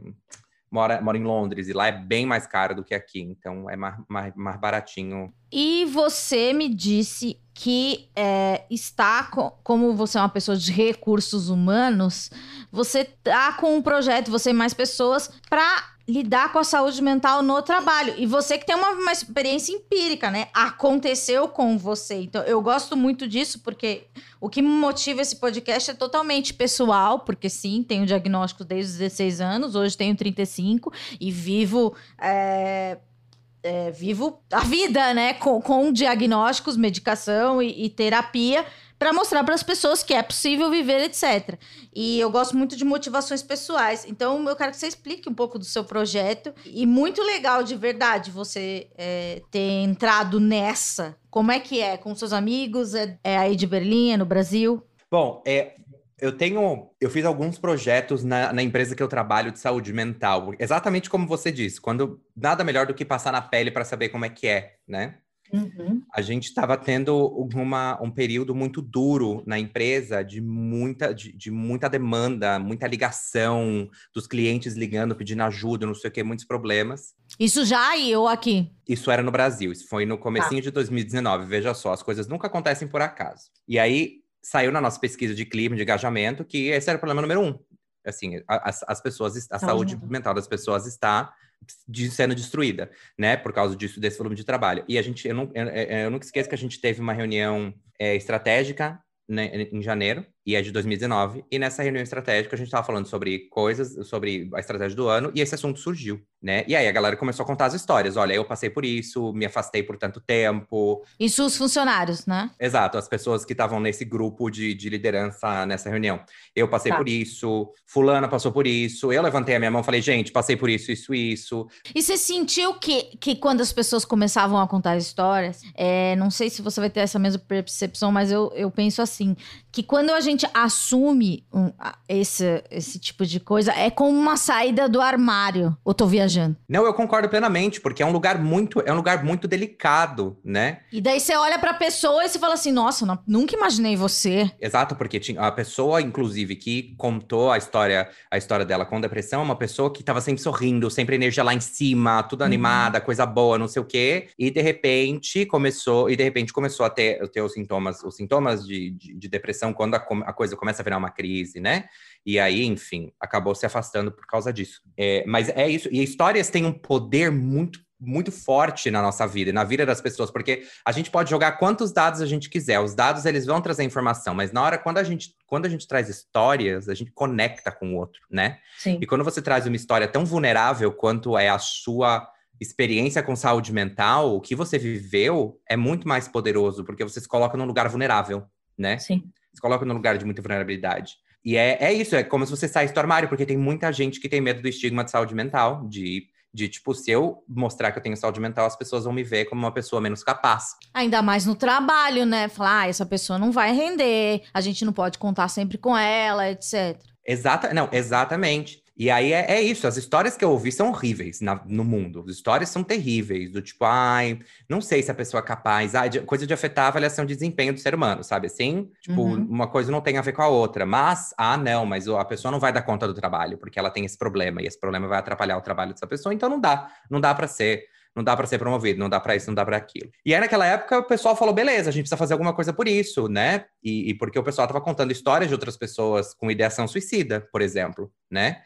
mora, mora em Londres e lá é bem mais caro do que aqui, então é mais, mais, mais baratinho.
E você me disse que é, está, com, como você é uma pessoa de recursos humanos, você tá com um projeto, você e mais pessoas, para lidar com a saúde mental no trabalho. E você que tem uma, uma, experiência empírica, né? Aconteceu com você. Então, eu gosto muito disso, porque o que motiva esse podcast é totalmente pessoal, porque sim, tenho diagnóstico desde os 16 anos, hoje tenho 35 e vivo. É, é, vivo a vida, né? Com, com diagnósticos, medicação e, e terapia para mostrar para as pessoas que é possível viver, etc. E eu gosto muito de motivações pessoais. Então, eu quero que você explique um pouco do seu projeto. E muito legal, de verdade, você é, ter entrado nessa. Como é que é? Com seus amigos? É, é aí de Berlim? É no Brasil?
Bom, é, eu tenho. Eu fiz alguns projetos na, na, empresa que eu trabalho de saúde mental. Exatamente como você disse, quando nada melhor do que passar na pele para saber como é que é, né? Uhum. A gente estava tendo uma, um período muito duro na empresa, de muita, de, de, muita demanda, muita ligação, dos clientes ligando, pedindo ajuda, não sei o que, muitos problemas.
Isso já aí ou aqui?
Isso era no Brasil, isso foi no comecinho tá. de 2019. Veja só, as coisas nunca acontecem por acaso. E aí saiu na nossa pesquisa de clima, de engajamento, que esse era o problema número um. Assim, as, as pessoas, a saúde mental das pessoas está de sendo destruída, né, por causa disso, desse volume de trabalho. E a gente, eu, não, eu, eu nunca esqueço que a gente teve uma reunião é, estratégica né, em janeiro, e é de 2019. E nessa reunião estratégica a gente estava falando sobre coisas, sobre a estratégia do ano, e esse assunto surgiu, né? E aí a galera começou a contar as histórias. Olha, eu passei por isso, me afastei por tanto tempo.
Isso os funcionários, né?
Exato, as pessoas que estavam nesse grupo de, de liderança nessa reunião. Eu passei
Tá.
por isso, fulana passou por isso. Eu levantei a minha mão e falei, gente, passei por isso, isso, isso.
E você sentiu que, que quando as pessoas começavam a contar histórias, é, não sei se você vai ter essa mesma percepção, mas eu, eu penso assim, que quando a gente assume um- esse, esse tipo de coisa, é como uma saída do armário. Ou tô viajando?
Não, eu concordo plenamente, porque é um lugar muito, é um lugar muito delicado, né?
E daí você olha pra pessoa e você fala assim, nossa, não- nunca imaginei você.
Exato, porque tinha a pessoa, inclusive, que contou a história, a história dela com depressão, é uma pessoa que estava sempre sorrindo, sempre energia lá em cima, tudo
Uhum.
animada, coisa boa, não sei o quê. E de repente começou, e de repente começou a ter, ter os sintomas, os sintomas de, de, de depressão quando a, a coisa começa a virar uma crise, né? E aí, enfim, acabou se afastando por causa disso. É, mas é isso. E histórias têm um poder muito muito forte na nossa vida e na vida das pessoas, porque a gente pode jogar quantos dados a gente quiser. Os dados eles vão trazer informação, mas na hora quando a gente quando a gente traz histórias, a gente conecta com o outro, né?
Sim.
E quando você traz uma história tão vulnerável quanto é a sua experiência com saúde mental, o que você viveu é muito mais poderoso, porque você se coloca num lugar vulnerável, né?
Sim.
Se coloca num lugar de muita vulnerabilidade. E é, é isso, é como se você saísse do armário, porque tem muita gente que tem medo do estigma de saúde mental, de, de tipo, se eu mostrar que eu tenho saúde mental, as pessoas vão me ver como uma pessoa menos capaz.
Ainda mais no trabalho, né? Falar, ah, essa pessoa não vai render, a gente não pode contar sempre com ela, etc.
Exata, não, exatamente. E aí é, é isso, as histórias que eu ouvi são horríveis na- no mundo. As histórias são terríveis, do tipo, ai, não sei se a pessoa é capaz, ai, de- coisa de afetar a avaliação de desempenho do ser humano, sabe assim? Tipo,
Uhum.
uma coisa não tem a ver com a outra. Mas, ah, não, mas a pessoa não vai dar conta do trabalho, porque ela tem esse problema, e esse problema vai atrapalhar o trabalho dessa pessoa, então não dá, não dá pra ser. Não dá pra ser promovido, não dá pra isso, não dá pra aquilo. E aí, naquela época, o pessoal falou: beleza, a gente precisa fazer alguma coisa por isso, né? E, e porque o pessoal tava contando histórias de outras pessoas com ideação suicida, por exemplo, né?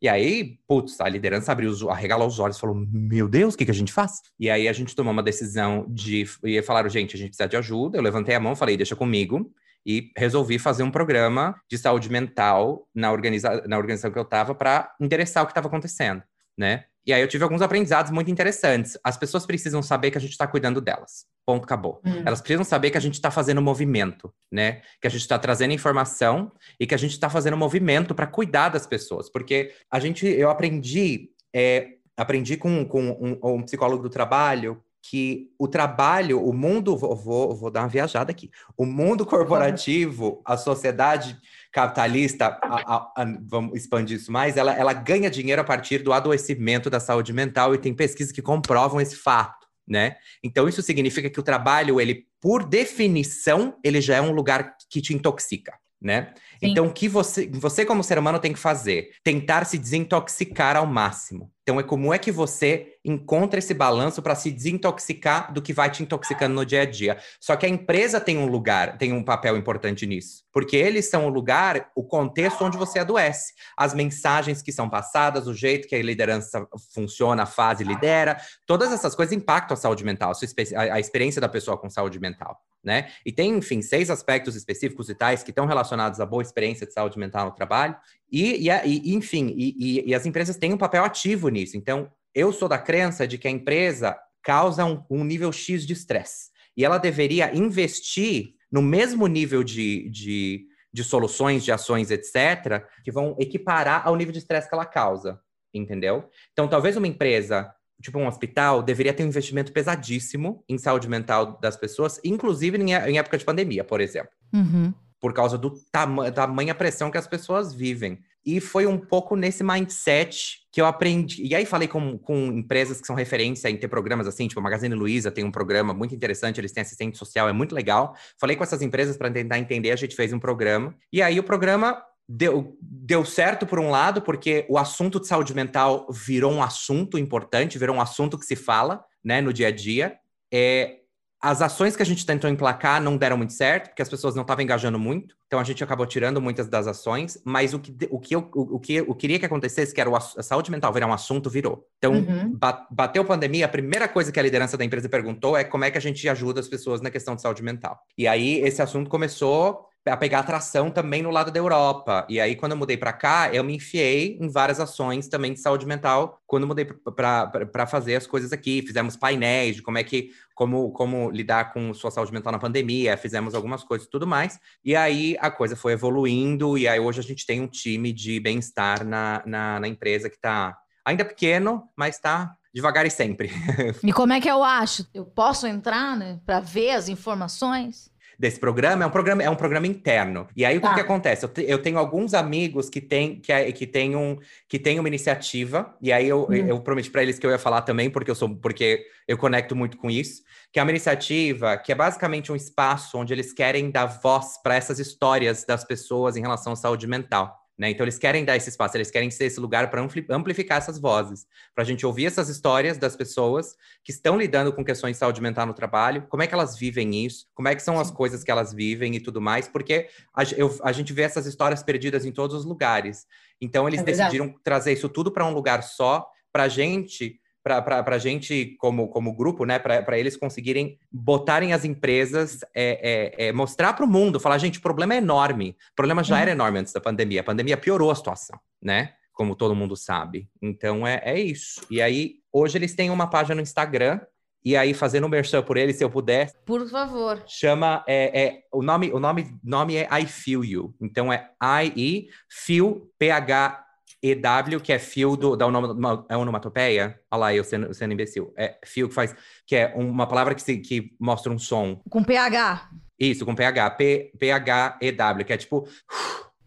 E aí, putz, a liderança abriu, os, arregalou os olhos falou: Meu Deus, o que, que a gente faz? E aí a gente tomou uma decisão de. E falaram, gente, a gente precisa de ajuda. Eu levantei a mão, falei, deixa comigo. E resolvi fazer um programa de saúde mental na, organiza na organização que eu estava para endereçar o que estava acontecendo, né? E aí eu tive alguns aprendizados muito interessantes. As pessoas precisam saber que a gente está cuidando delas. Ponto, acabou.
Hum.
Elas precisam saber que a gente está fazendo movimento, né? Que a gente está trazendo informação e que a gente está fazendo movimento para cuidar das pessoas. Porque a gente, eu aprendi, é, aprendi com, com um, um psicólogo do trabalho que o trabalho, o mundo, vou, vou, vou dar uma viajada aqui, o mundo corporativo, a sociedade capitalista, a- a- a- vamos expandir isso mais, ela, ela ganha dinheiro a partir do adoecimento da saúde mental e tem pesquisas que comprovam esse fato, né? Então isso significa que o trabalho, ele, por definição, ele já é um lugar que te intoxica, né?
Sim.
Então o que você, você como ser humano tem que fazer? Tentar se desintoxicar ao máximo. Então é como é que você encontra esse balanço para se desintoxicar do que vai te intoxicando no dia a dia. Só que a empresa tem um lugar, tem um papel importante nisso, porque eles são o lugar, o contexto onde você adoece, as mensagens que são passadas, o jeito que a liderança funciona, faz e lidera, todas essas coisas impactam a saúde mental, a, a experiência da pessoa com saúde mental, né? E tem, enfim, seis aspectos específicos e tais que estão relacionados à boa experiência de saúde mental no trabalho. E, e, e, enfim, e- e as empresas têm um papel ativo nisso. Então, eu sou da crença de que a empresa causa um, um nível X de estresse. E ela deveria investir no mesmo nível de, de, de soluções, de ações, etc., que vão equiparar ao nível de estresse que ela causa. Entendeu? Então, talvez uma empresa, tipo um hospital, deveria ter um investimento pesadíssimo em saúde mental das pessoas, inclusive em, em época de pandemia, por exemplo
Uhum.
por causa do tama tamanha pressão que as pessoas vivem. E foi um pouco nesse mindset que eu aprendi. E aí falei com, com empresas que são referência em ter programas assim, tipo a Magazine Luiza tem um programa muito interessante, eles têm assistente social, é muito legal. Falei com essas empresas para tentar entender, a gente fez um programa. E aí o programa deu, deu certo por um lado, porque o assunto de saúde mental virou um assunto importante, virou um assunto que se fala, né, no dia a dia. É, as ações que a gente tentou emplacar não deram muito certo, porque as pessoas não estavam engajando muito. Então a gente acabou tirando muitas das ações, mas o que, o que, eu, o, o que eu queria que acontecesse, que era o a saúde mental virar um assunto, virou. Então,
Uhum.
ba- bateu pandemia, a primeira coisa que a liderança da empresa perguntou é como é que a gente ajuda as pessoas na questão de saúde mental. E aí esse assunto começou. A pegar atração também no lado da Europa. E aí, quando eu mudei para cá, eu me enfiei em várias ações também de saúde mental quando mudei para fazer as coisas aqui. Fizemos painéis de como é que como, como lidar com sua saúde mental na pandemia, fizemos algumas coisas e tudo mais. E aí a coisa foi evoluindo, e aí hoje a gente tem um time de bem-estar na, na, na empresa que está ainda pequeno, mas está devagar e sempre. (laughs)
E como é que eu acho? Eu posso entrar, né, para ver as informações?
Desse programa é um programa, é um programa interno. E aí o tá. que, que, acontece? Eu, te, eu, tenho alguns amigos que têm que, é, que tem um, que tem uma iniciativa, e aí eu, hum. eu prometi para eles que eu ia falar também, porque eu sou porque eu conecto muito com isso, que é uma iniciativa que é basicamente um espaço onde eles querem dar voz para essas histórias das pessoas em relação à saúde mental. Né? Então, eles querem dar esse espaço, eles querem ser esse lugar para amplificar essas vozes, para a gente ouvir essas histórias das pessoas que estão lidando com questões de saúde mental no trabalho, como é que elas vivem isso, como é que são as coisas que elas vivem e tudo mais, porque a, eu, a gente vê essas histórias perdidas em todos os lugares. Então, eles é decidiram trazer isso tudo para um lugar só, para a gente para a gente, como, como grupo, né, para eles conseguirem botarem as empresas, é, é, é mostrar para o mundo, falar, gente, o problema é enorme. O problema já uhum. era enorme antes da pandemia. A pandemia piorou a situação, né? Como todo mundo sabe. Então é, é isso. E aí, hoje eles têm uma página no Instagram. E aí, fazendo um merchan por eles, se eu puder.
Por favor.
Chama. É, é, o nome, o nome, nome é I Feel You. Então é I-E, Feel, P-H EW, que é fio do, da onoma, é onomatopeia. Olha lá, eu sendo, sendo imbecil. É fio que faz, que é uma palavra que, se, que mostra um som.
Com PH.
Isso, com PH. P, P-H-E-W, que é tipo.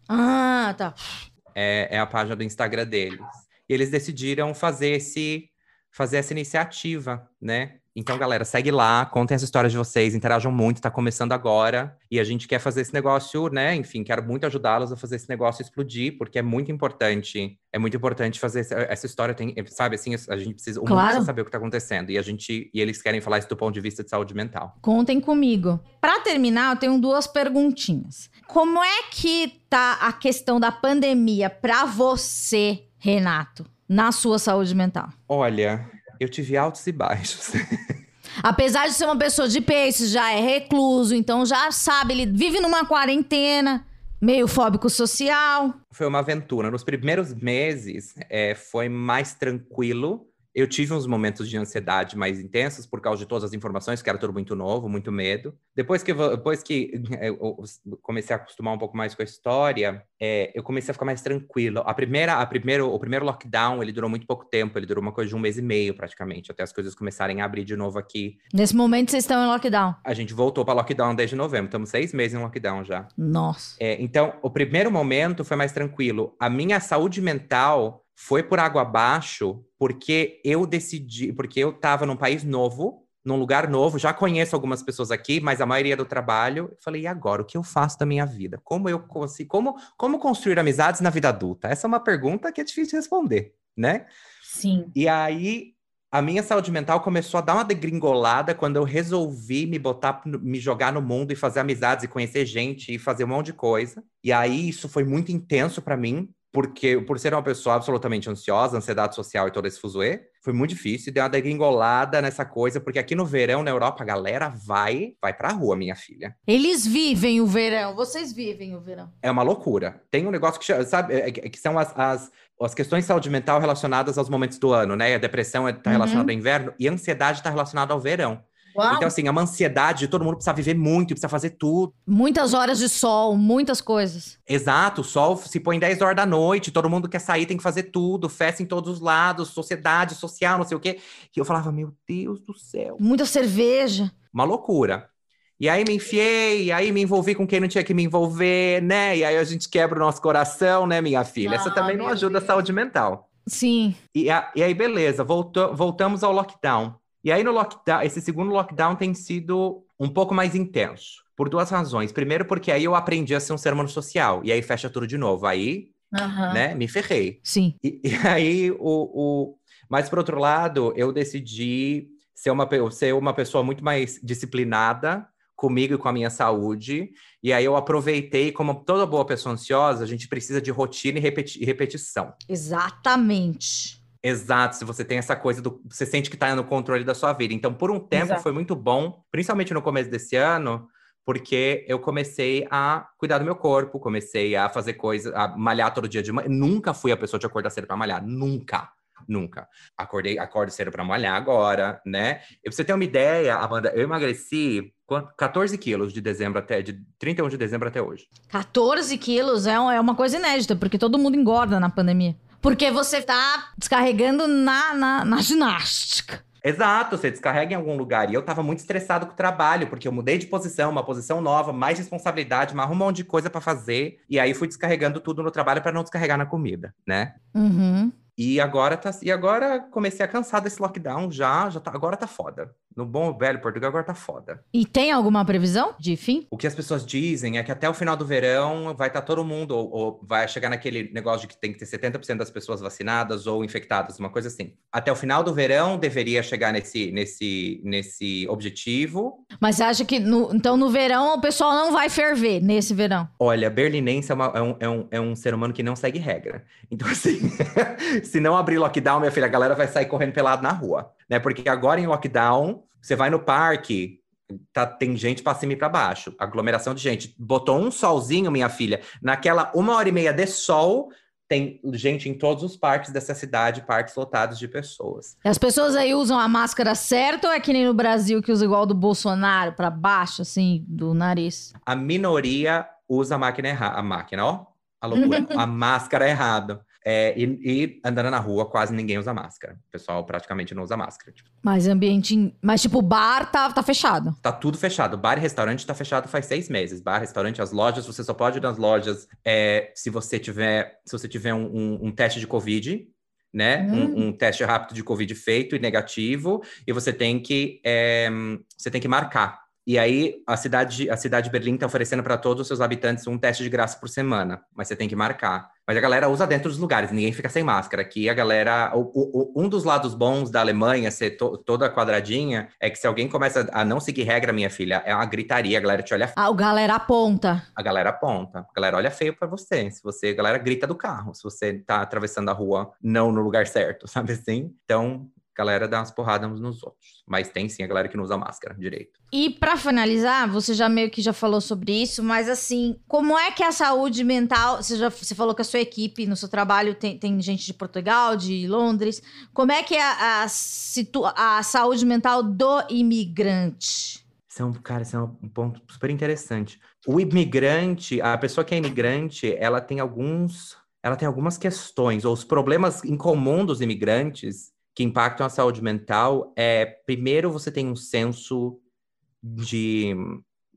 Ah, tá.
É, é a página do Instagram deles. E eles decidiram fazer esse fazer essa iniciativa, né? Então, galera, segue lá, contem as histórias de vocês, interajam muito, tá começando agora. E a gente quer fazer esse negócio, né? Enfim, quero muito ajudá-los a fazer esse negócio explodir, porque é muito importante. É muito importante fazer essa, essa história, tem, sabe, assim, a gente precisa, o claro. mundo precisa saber o que tá acontecendo. E a gente, e eles querem falar isso do ponto de vista de saúde mental.
Contem comigo. Para terminar, eu tenho duas perguntinhas. Como é que tá a questão da pandemia para você, Renato, na sua saúde mental?
Olha, eu tive altos e baixos. (laughs)
Apesar de ser uma pessoa de peixe, já é recluso, então já sabe, ele vive numa quarentena, meio fóbico social.
Foi uma aventura. Nos primeiros meses é, foi mais tranquilo eu tive uns momentos de ansiedade mais intensos por causa de todas as informações, que era tudo muito novo, muito medo. Depois que, depois que (laughs) eu comecei a acostumar um pouco mais com a história, é, eu comecei a ficar mais tranquilo. A primeira, a primeiro, o primeiro lockdown, ele durou muito pouco tempo, ele durou uma coisa de um mês e meio, praticamente, até as coisas começarem a abrir de novo aqui.
Nesse momento, vocês estão em lockdown?
A gente voltou para lockdown desde novembro, estamos seis meses em lockdown já.
Nossa.
É, então, o primeiro momento foi mais tranquilo. A minha saúde mental foi por água abaixo porque eu decidi, porque eu estava num país novo, num lugar novo, já conheço algumas pessoas aqui, mas a maioria do trabalho. Eu falei, e agora? O que eu faço da minha vida? Como eu consigo, como, como construir amizades na vida adulta? Essa é uma pergunta que é difícil de responder, né?
Sim.
E aí a minha saúde mental começou a dar uma degringolada quando eu resolvi me botar, me jogar no mundo e fazer amizades e conhecer gente e fazer um monte de coisa. E aí isso foi muito intenso para mim, porque por ser uma pessoa absolutamente ansiosa, ansiedade social e todo esse fuzuê, foi muito difícil, deu uma degringolada nessa coisa, porque aqui no verão, na Europa, a galera vai, vai pra rua, minha filha.
Eles vivem o verão, vocês vivem o verão.
É uma loucura. Tem um negócio que, sabe, é, que são as, as, as questões de saúde mental relacionadas aos momentos do ano, né? A depressão está uhum. relacionada ao inverno e a ansiedade está relacionada ao verão. Uau. Então, assim, é uma ansiedade, todo mundo precisa viver muito, precisa fazer tudo.
Muitas horas de sol, muitas coisas.
Exato, o sol se põe 10 horas da noite, todo mundo quer sair, tem que fazer tudo, festa em todos os lados, sociedade, social, não sei o quê. E eu falava, meu Deus do céu.
Muita cerveja.
Uma loucura. E aí me enfiei, e aí me envolvi com quem não tinha que me envolver, né? E aí a gente quebra o nosso coração, né, minha filha? Ah, Essa também não ajuda Deus. a saúde mental.
Sim.
E, a, e aí, beleza, voltou, voltamos ao lockdown. E aí, no lockdown, esse segundo lockdown tem sido um pouco mais intenso. Por duas razões. Primeiro, porque aí eu aprendi a ser um ser humano social. E aí fecha tudo de novo. Aí, uhum. né, me ferrei.
Sim.
E, (laughs) e aí, o, o... Mas, por outro lado, eu decidi ser uma, ser uma pessoa muito mais disciplinada comigo e com a minha saúde. E aí eu aproveitei, como toda boa pessoa ansiosa, a gente precisa de rotina e repeti repetição.
Exatamente.
Exato, se você tem essa coisa do. Você sente que está no controle da sua vida. Então, por um tempo, Exato. foi muito bom, principalmente no começo desse ano, porque eu comecei a cuidar do meu corpo, comecei a fazer coisas, a malhar todo dia de manhã. Nunca fui a pessoa de acordar cedo para malhar, nunca. Nunca. Acordei, acordo cedo para malhar agora, né? E pra você ter uma ideia, Amanda, eu emagreci 14 quilos de dezembro até de 31 de dezembro até hoje.
14 quilos é, é uma coisa inédita, porque todo mundo engorda na pandemia. Porque você tá descarregando na, na, na ginástica.
Exato, você descarrega em algum lugar. E eu tava muito estressado com o trabalho, porque eu mudei de posição, uma posição nova, mais responsabilidade, mais um monte de coisa para fazer. E aí fui descarregando tudo no trabalho para não descarregar na comida, né?
Uhum.
E agora tá, e agora comecei a cansar desse lockdown já, já tá, agora tá foda. No bom velho Portugal agora tá foda.
E tem alguma previsão de fim?
O que as pessoas dizem é que até o final do verão vai estar tá todo mundo ou, ou, vai chegar naquele negócio de que tem que ter 70% das pessoas vacinadas ou infectadas, uma coisa assim. Até o final do verão deveria chegar nesse nesse nesse objetivo.
Mas você acha que no, então no verão o pessoal não vai ferver nesse verão?
Olha, berlinense é, uma, é, um, é, um, é um ser humano que não segue regra. Então assim, (laughs) se não abrir lockdown, minha filha, a galera vai sair correndo pelado na rua, né? Porque agora em lockdown, você vai no parque, tá, tem gente para cima e para baixo, aglomeração de gente. Botou um solzinho, minha filha, naquela uma hora e meia de sol, tem gente em todos os parques dessa cidade, parques lotados de pessoas.
E as pessoas aí usam a máscara certa ou é que nem no Brasil que usa igual do Bolsonaro, para baixo, assim, do nariz?
A minoria usa a máquina errada. A máquina, ó, a loucura. (laughs) a máscara errada. É, e, e, andando na rua, quase ninguém usa máscara. O pessoal praticamente não usa máscara. Tipo.
Mas ambiente. Mas, tipo, o bar tá, tá fechado.
Tá tudo fechado. Bar e restaurante tá fechado faz seis meses. Bar, restaurante, as lojas, você só pode ir nas lojas é, se você tiver, se você tiver um, um, um teste de Covid. Né? Hum. Um, um, teste rápido de Covid feito e negativo, e você tem que é, você tem que marcar e aí, a cidade, a cidade de Berlim está oferecendo para todos os seus habitantes um teste de graça por semana, mas você tem que marcar. Mas a galera usa dentro dos lugares, ninguém fica sem máscara. Aqui a galera. O, o, um dos lados bons da Alemanha ser to, toda quadradinha é que se alguém começa a não seguir regra, minha filha, é uma gritaria, a galera te olha
Ah, o galera aponta.
A galera aponta. A galera olha feio para você. Se você, a galera grita do carro, se você tá atravessando a rua não no lugar certo, (laughs) sabe assim? Então, galera dá umas porradas uns nos outros. Mas tem sim a galera que não usa máscara direito.
E para finalizar, você já meio que já falou sobre isso, mas assim, como é que a saúde mental. Você já você falou que a sua equipe, no seu trabalho, tem, tem gente de Portugal, de Londres. Como é que é a, a, a saúde mental do imigrante?
Isso é um, cara, isso é um ponto super interessante. O imigrante, a pessoa que é imigrante, ela tem alguns. Ela tem algumas questões, ou os problemas em comum dos imigrantes que impactam a saúde mental é, primeiro, você tem um senso de.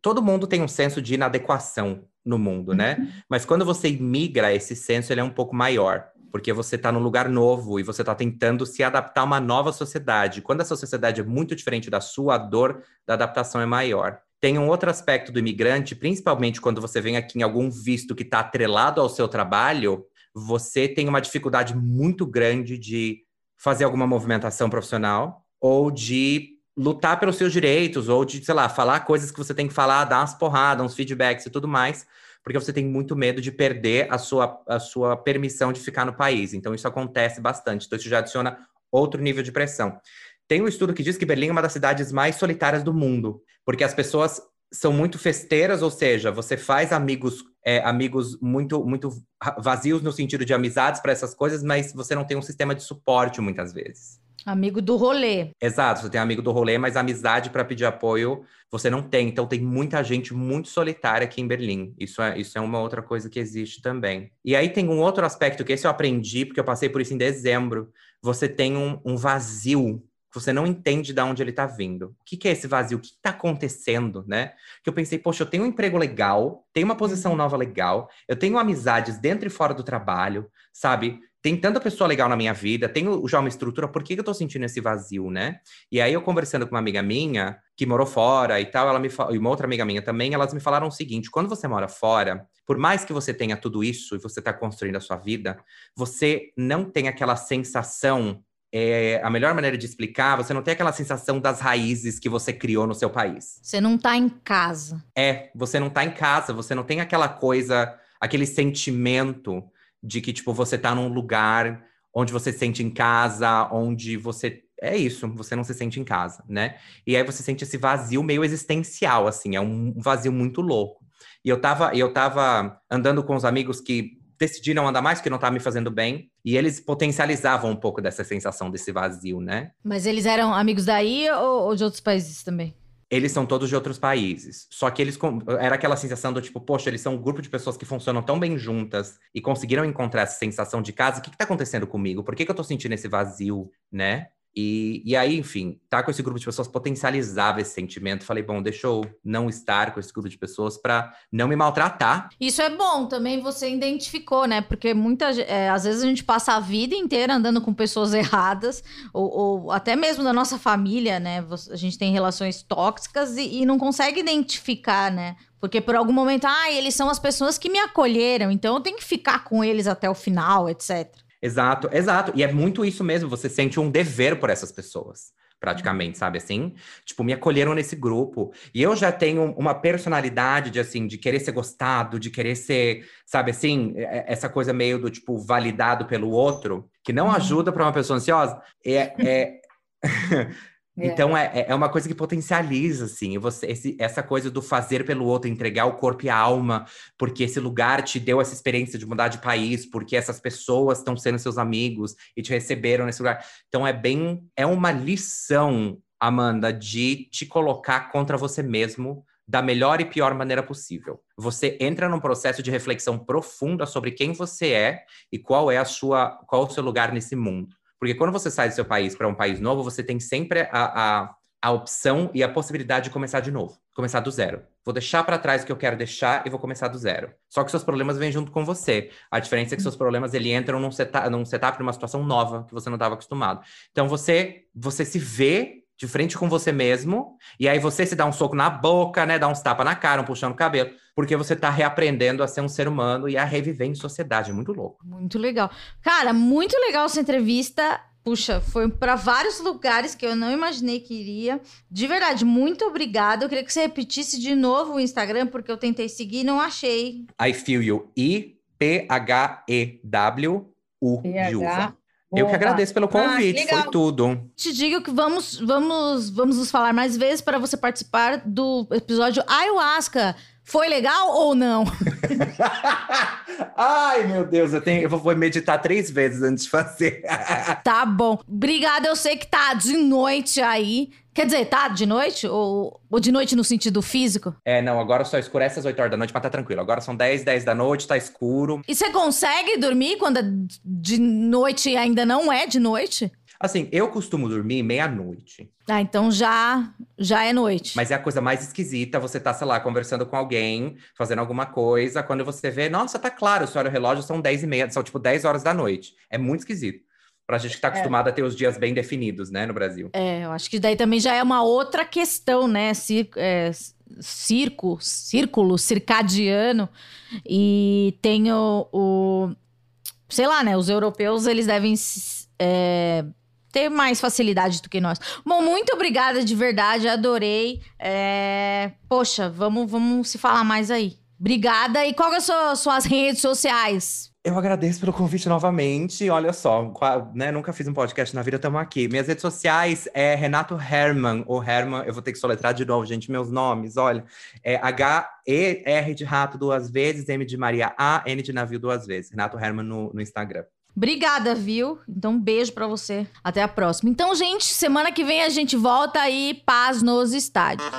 Todo mundo tem um senso de inadequação no mundo, né? Uhum. Mas quando você migra, esse senso ele é um pouco maior, porque você está num lugar novo e você está tentando se adaptar a uma nova sociedade. Quando essa sociedade é muito diferente da sua, a dor da adaptação é maior. Tem um outro aspecto do imigrante, principalmente quando você vem aqui em algum visto que está atrelado ao seu trabalho, você tem uma dificuldade muito grande de fazer alguma movimentação profissional ou de lutar pelos seus direitos ou de, sei lá, falar coisas que você tem que falar, dar umas porradas, uns feedbacks e tudo mais, porque você tem muito medo de perder a sua, a sua permissão de ficar no país. Então, isso acontece bastante. Então, isso já adiciona outro nível de pressão. Tem um estudo que diz que Berlim é uma das cidades mais solitárias do mundo, porque as pessoas são muito festeiras, ou seja, você faz amigos é, amigos muito muito vazios no sentido de amizades para essas coisas, mas você não tem um sistema de suporte muitas vezes.
Amigo do rolê.
Exato, você tem amigo do rolê, mas amizade para pedir apoio você não tem. Então tem muita gente muito solitária aqui em Berlim. Isso é, isso é uma outra coisa que existe também. E aí tem um outro aspecto que esse eu aprendi, porque eu passei por isso em dezembro. Você tem um, um vazio você não entende de onde ele está vindo. O que, que, é esse vazio? O que está acontecendo, né? Que eu pensei, poxa, eu tenho um emprego legal, tenho uma posição uhum. nova legal, eu tenho amizades dentro e fora do trabalho, sabe? Tem tanta pessoa legal na minha vida, tenho já uma estrutura, por que, que eu tô sentindo esse vazio, né? E aí eu conversando com uma amiga minha, que morou fora e tal, ela me e uma outra amiga minha também, elas me falaram o seguinte: quando você mora fora, por mais que você tenha tudo isso e você está construindo a sua vida, você não tem aquela sensação é, a melhor maneira de explicar, você não tem aquela sensação das raízes que você criou no seu país.
Você não tá em casa.
É, você não tá em casa, você não tem aquela coisa, aquele sentimento de que, tipo, você tá num lugar onde você se sente em casa, onde você é isso, você não se sente em casa, né? E aí você sente esse vazio meio existencial, assim, é um vazio muito louco. E eu tava, eu tava andando com os amigos que decidiram andar mais porque não estava me fazendo bem. E eles potencializavam um pouco dessa sensação desse vazio, né?
Mas eles eram amigos daí ou, ou de outros países também?
Eles são todos de outros países. Só que eles era aquela sensação do tipo, poxa, eles são um grupo de pessoas que funcionam tão bem juntas e conseguiram encontrar essa sensação de casa. O que, está acontecendo comigo? Por que, que eu estou sentindo esse vazio, né? E, e aí, enfim, tá com esse grupo de pessoas potencializava esse sentimento. Falei, bom, deixa eu não estar com esse grupo de pessoas para não me maltratar.
Isso é bom, também você identificou, né? Porque muitas é, às vezes a gente passa a vida inteira andando com pessoas erradas, ou, ou até mesmo da nossa família, né? A gente tem relações tóxicas e, e não consegue identificar, né? Porque por algum momento, ah, eles são as pessoas que me acolheram, então eu tenho que ficar com eles até o final, etc.
Exato, exato. E é muito isso mesmo, você sente um dever por essas pessoas, praticamente, sabe assim? Tipo, me acolheram nesse grupo. E eu já tenho uma personalidade de assim, de querer ser gostado, de querer ser, sabe assim, essa coisa meio do tipo validado pelo outro, que não uhum. ajuda para uma pessoa ansiosa. É, é... (laughs) É. Então é, é uma coisa que potencializa, assim, você, esse, essa coisa do fazer pelo outro, entregar o corpo e a alma, porque esse lugar te deu essa experiência de mudar de país, porque essas pessoas estão sendo seus amigos e te receberam nesse lugar. Então é bem, é uma lição, Amanda, de te colocar contra você mesmo da melhor e pior maneira possível. Você entra num processo de reflexão profunda sobre quem você é e qual é a sua, qual é o seu lugar nesse mundo. Porque quando você sai do seu país para um país novo, você tem sempre a, a, a opção e a possibilidade de começar de novo, começar do zero. Vou deixar para trás o que eu quero deixar e vou começar do zero. Só que seus problemas vêm junto com você. A diferença é que seus problemas ele entram num setup, num setup numa situação nova que você não estava acostumado. Então você você se vê de frente com você mesmo, e aí você se dá um soco na boca, né? Dá uns tapas na cara, um puxando o cabelo, porque você tá reaprendendo a ser um ser humano e a reviver em sociedade. Muito louco.
Muito legal. Cara, muito legal essa entrevista. Puxa, foi para vários lugares que eu não imaginei que iria. De verdade, muito obrigada. Eu queria que você repetisse de novo o Instagram, porque eu tentei seguir e não achei.
I feel you. I-P-H-E-W-U de Eu que agradeço pelo ah, convite, ah, foi tudo.
Te digo que vamos, vamos, vamos nos falar mais vezes para você participar do episódio Ayahuasca. Foi legal ou não? (laughs)
Ai, meu Deus, eu, tenho, eu vou meditar três vezes antes de fazer. (laughs)
tá bom. Obrigada, eu sei que tá de noite aí. Quer dizer, tá de noite? Ou, ou de noite no sentido físico?
É, não, agora só escurece às 8 horas da noite, mas tá tranquilo. Agora são 10, 10 da noite, tá escuro.
E você consegue dormir quando é de noite ainda não é de noite?
Assim, eu costumo dormir meia-noite.
Ah, então já já é noite.
Mas é a coisa mais esquisita, você tá, sei lá, conversando com alguém, fazendo alguma coisa, quando você vê, nossa, tá claro, se olha o relógio, são 10 e meia, são tipo 10 horas da noite. É muito esquisito. Pra gente que tá acostumada é. a ter os dias bem definidos, né, no Brasil.
É, eu acho que daí também já é uma outra questão, né? Cir é, circo, círculo circadiano. E tem o, o, Sei lá, né? Os europeus, eles devem é, ter mais facilidade do que nós. Bom, muito obrigada de verdade, adorei. É, poxa, vamos, vamos se falar mais aí. Obrigada. E qual são as suas redes sociais?
Eu agradeço pelo convite novamente. Olha só, né, nunca fiz um podcast na vida, estamos aqui. Minhas redes sociais é Renato Herman, ou Herman, eu vou ter que soletrar de novo, gente, meus nomes, olha. É H-E-R de rato duas vezes, M de Maria A, N de navio duas vezes. Renato Herman no, no Instagram.
Obrigada, viu? Então, um beijo para você. Até a próxima. Então, gente, semana que vem a gente volta aí. Paz nos estádios.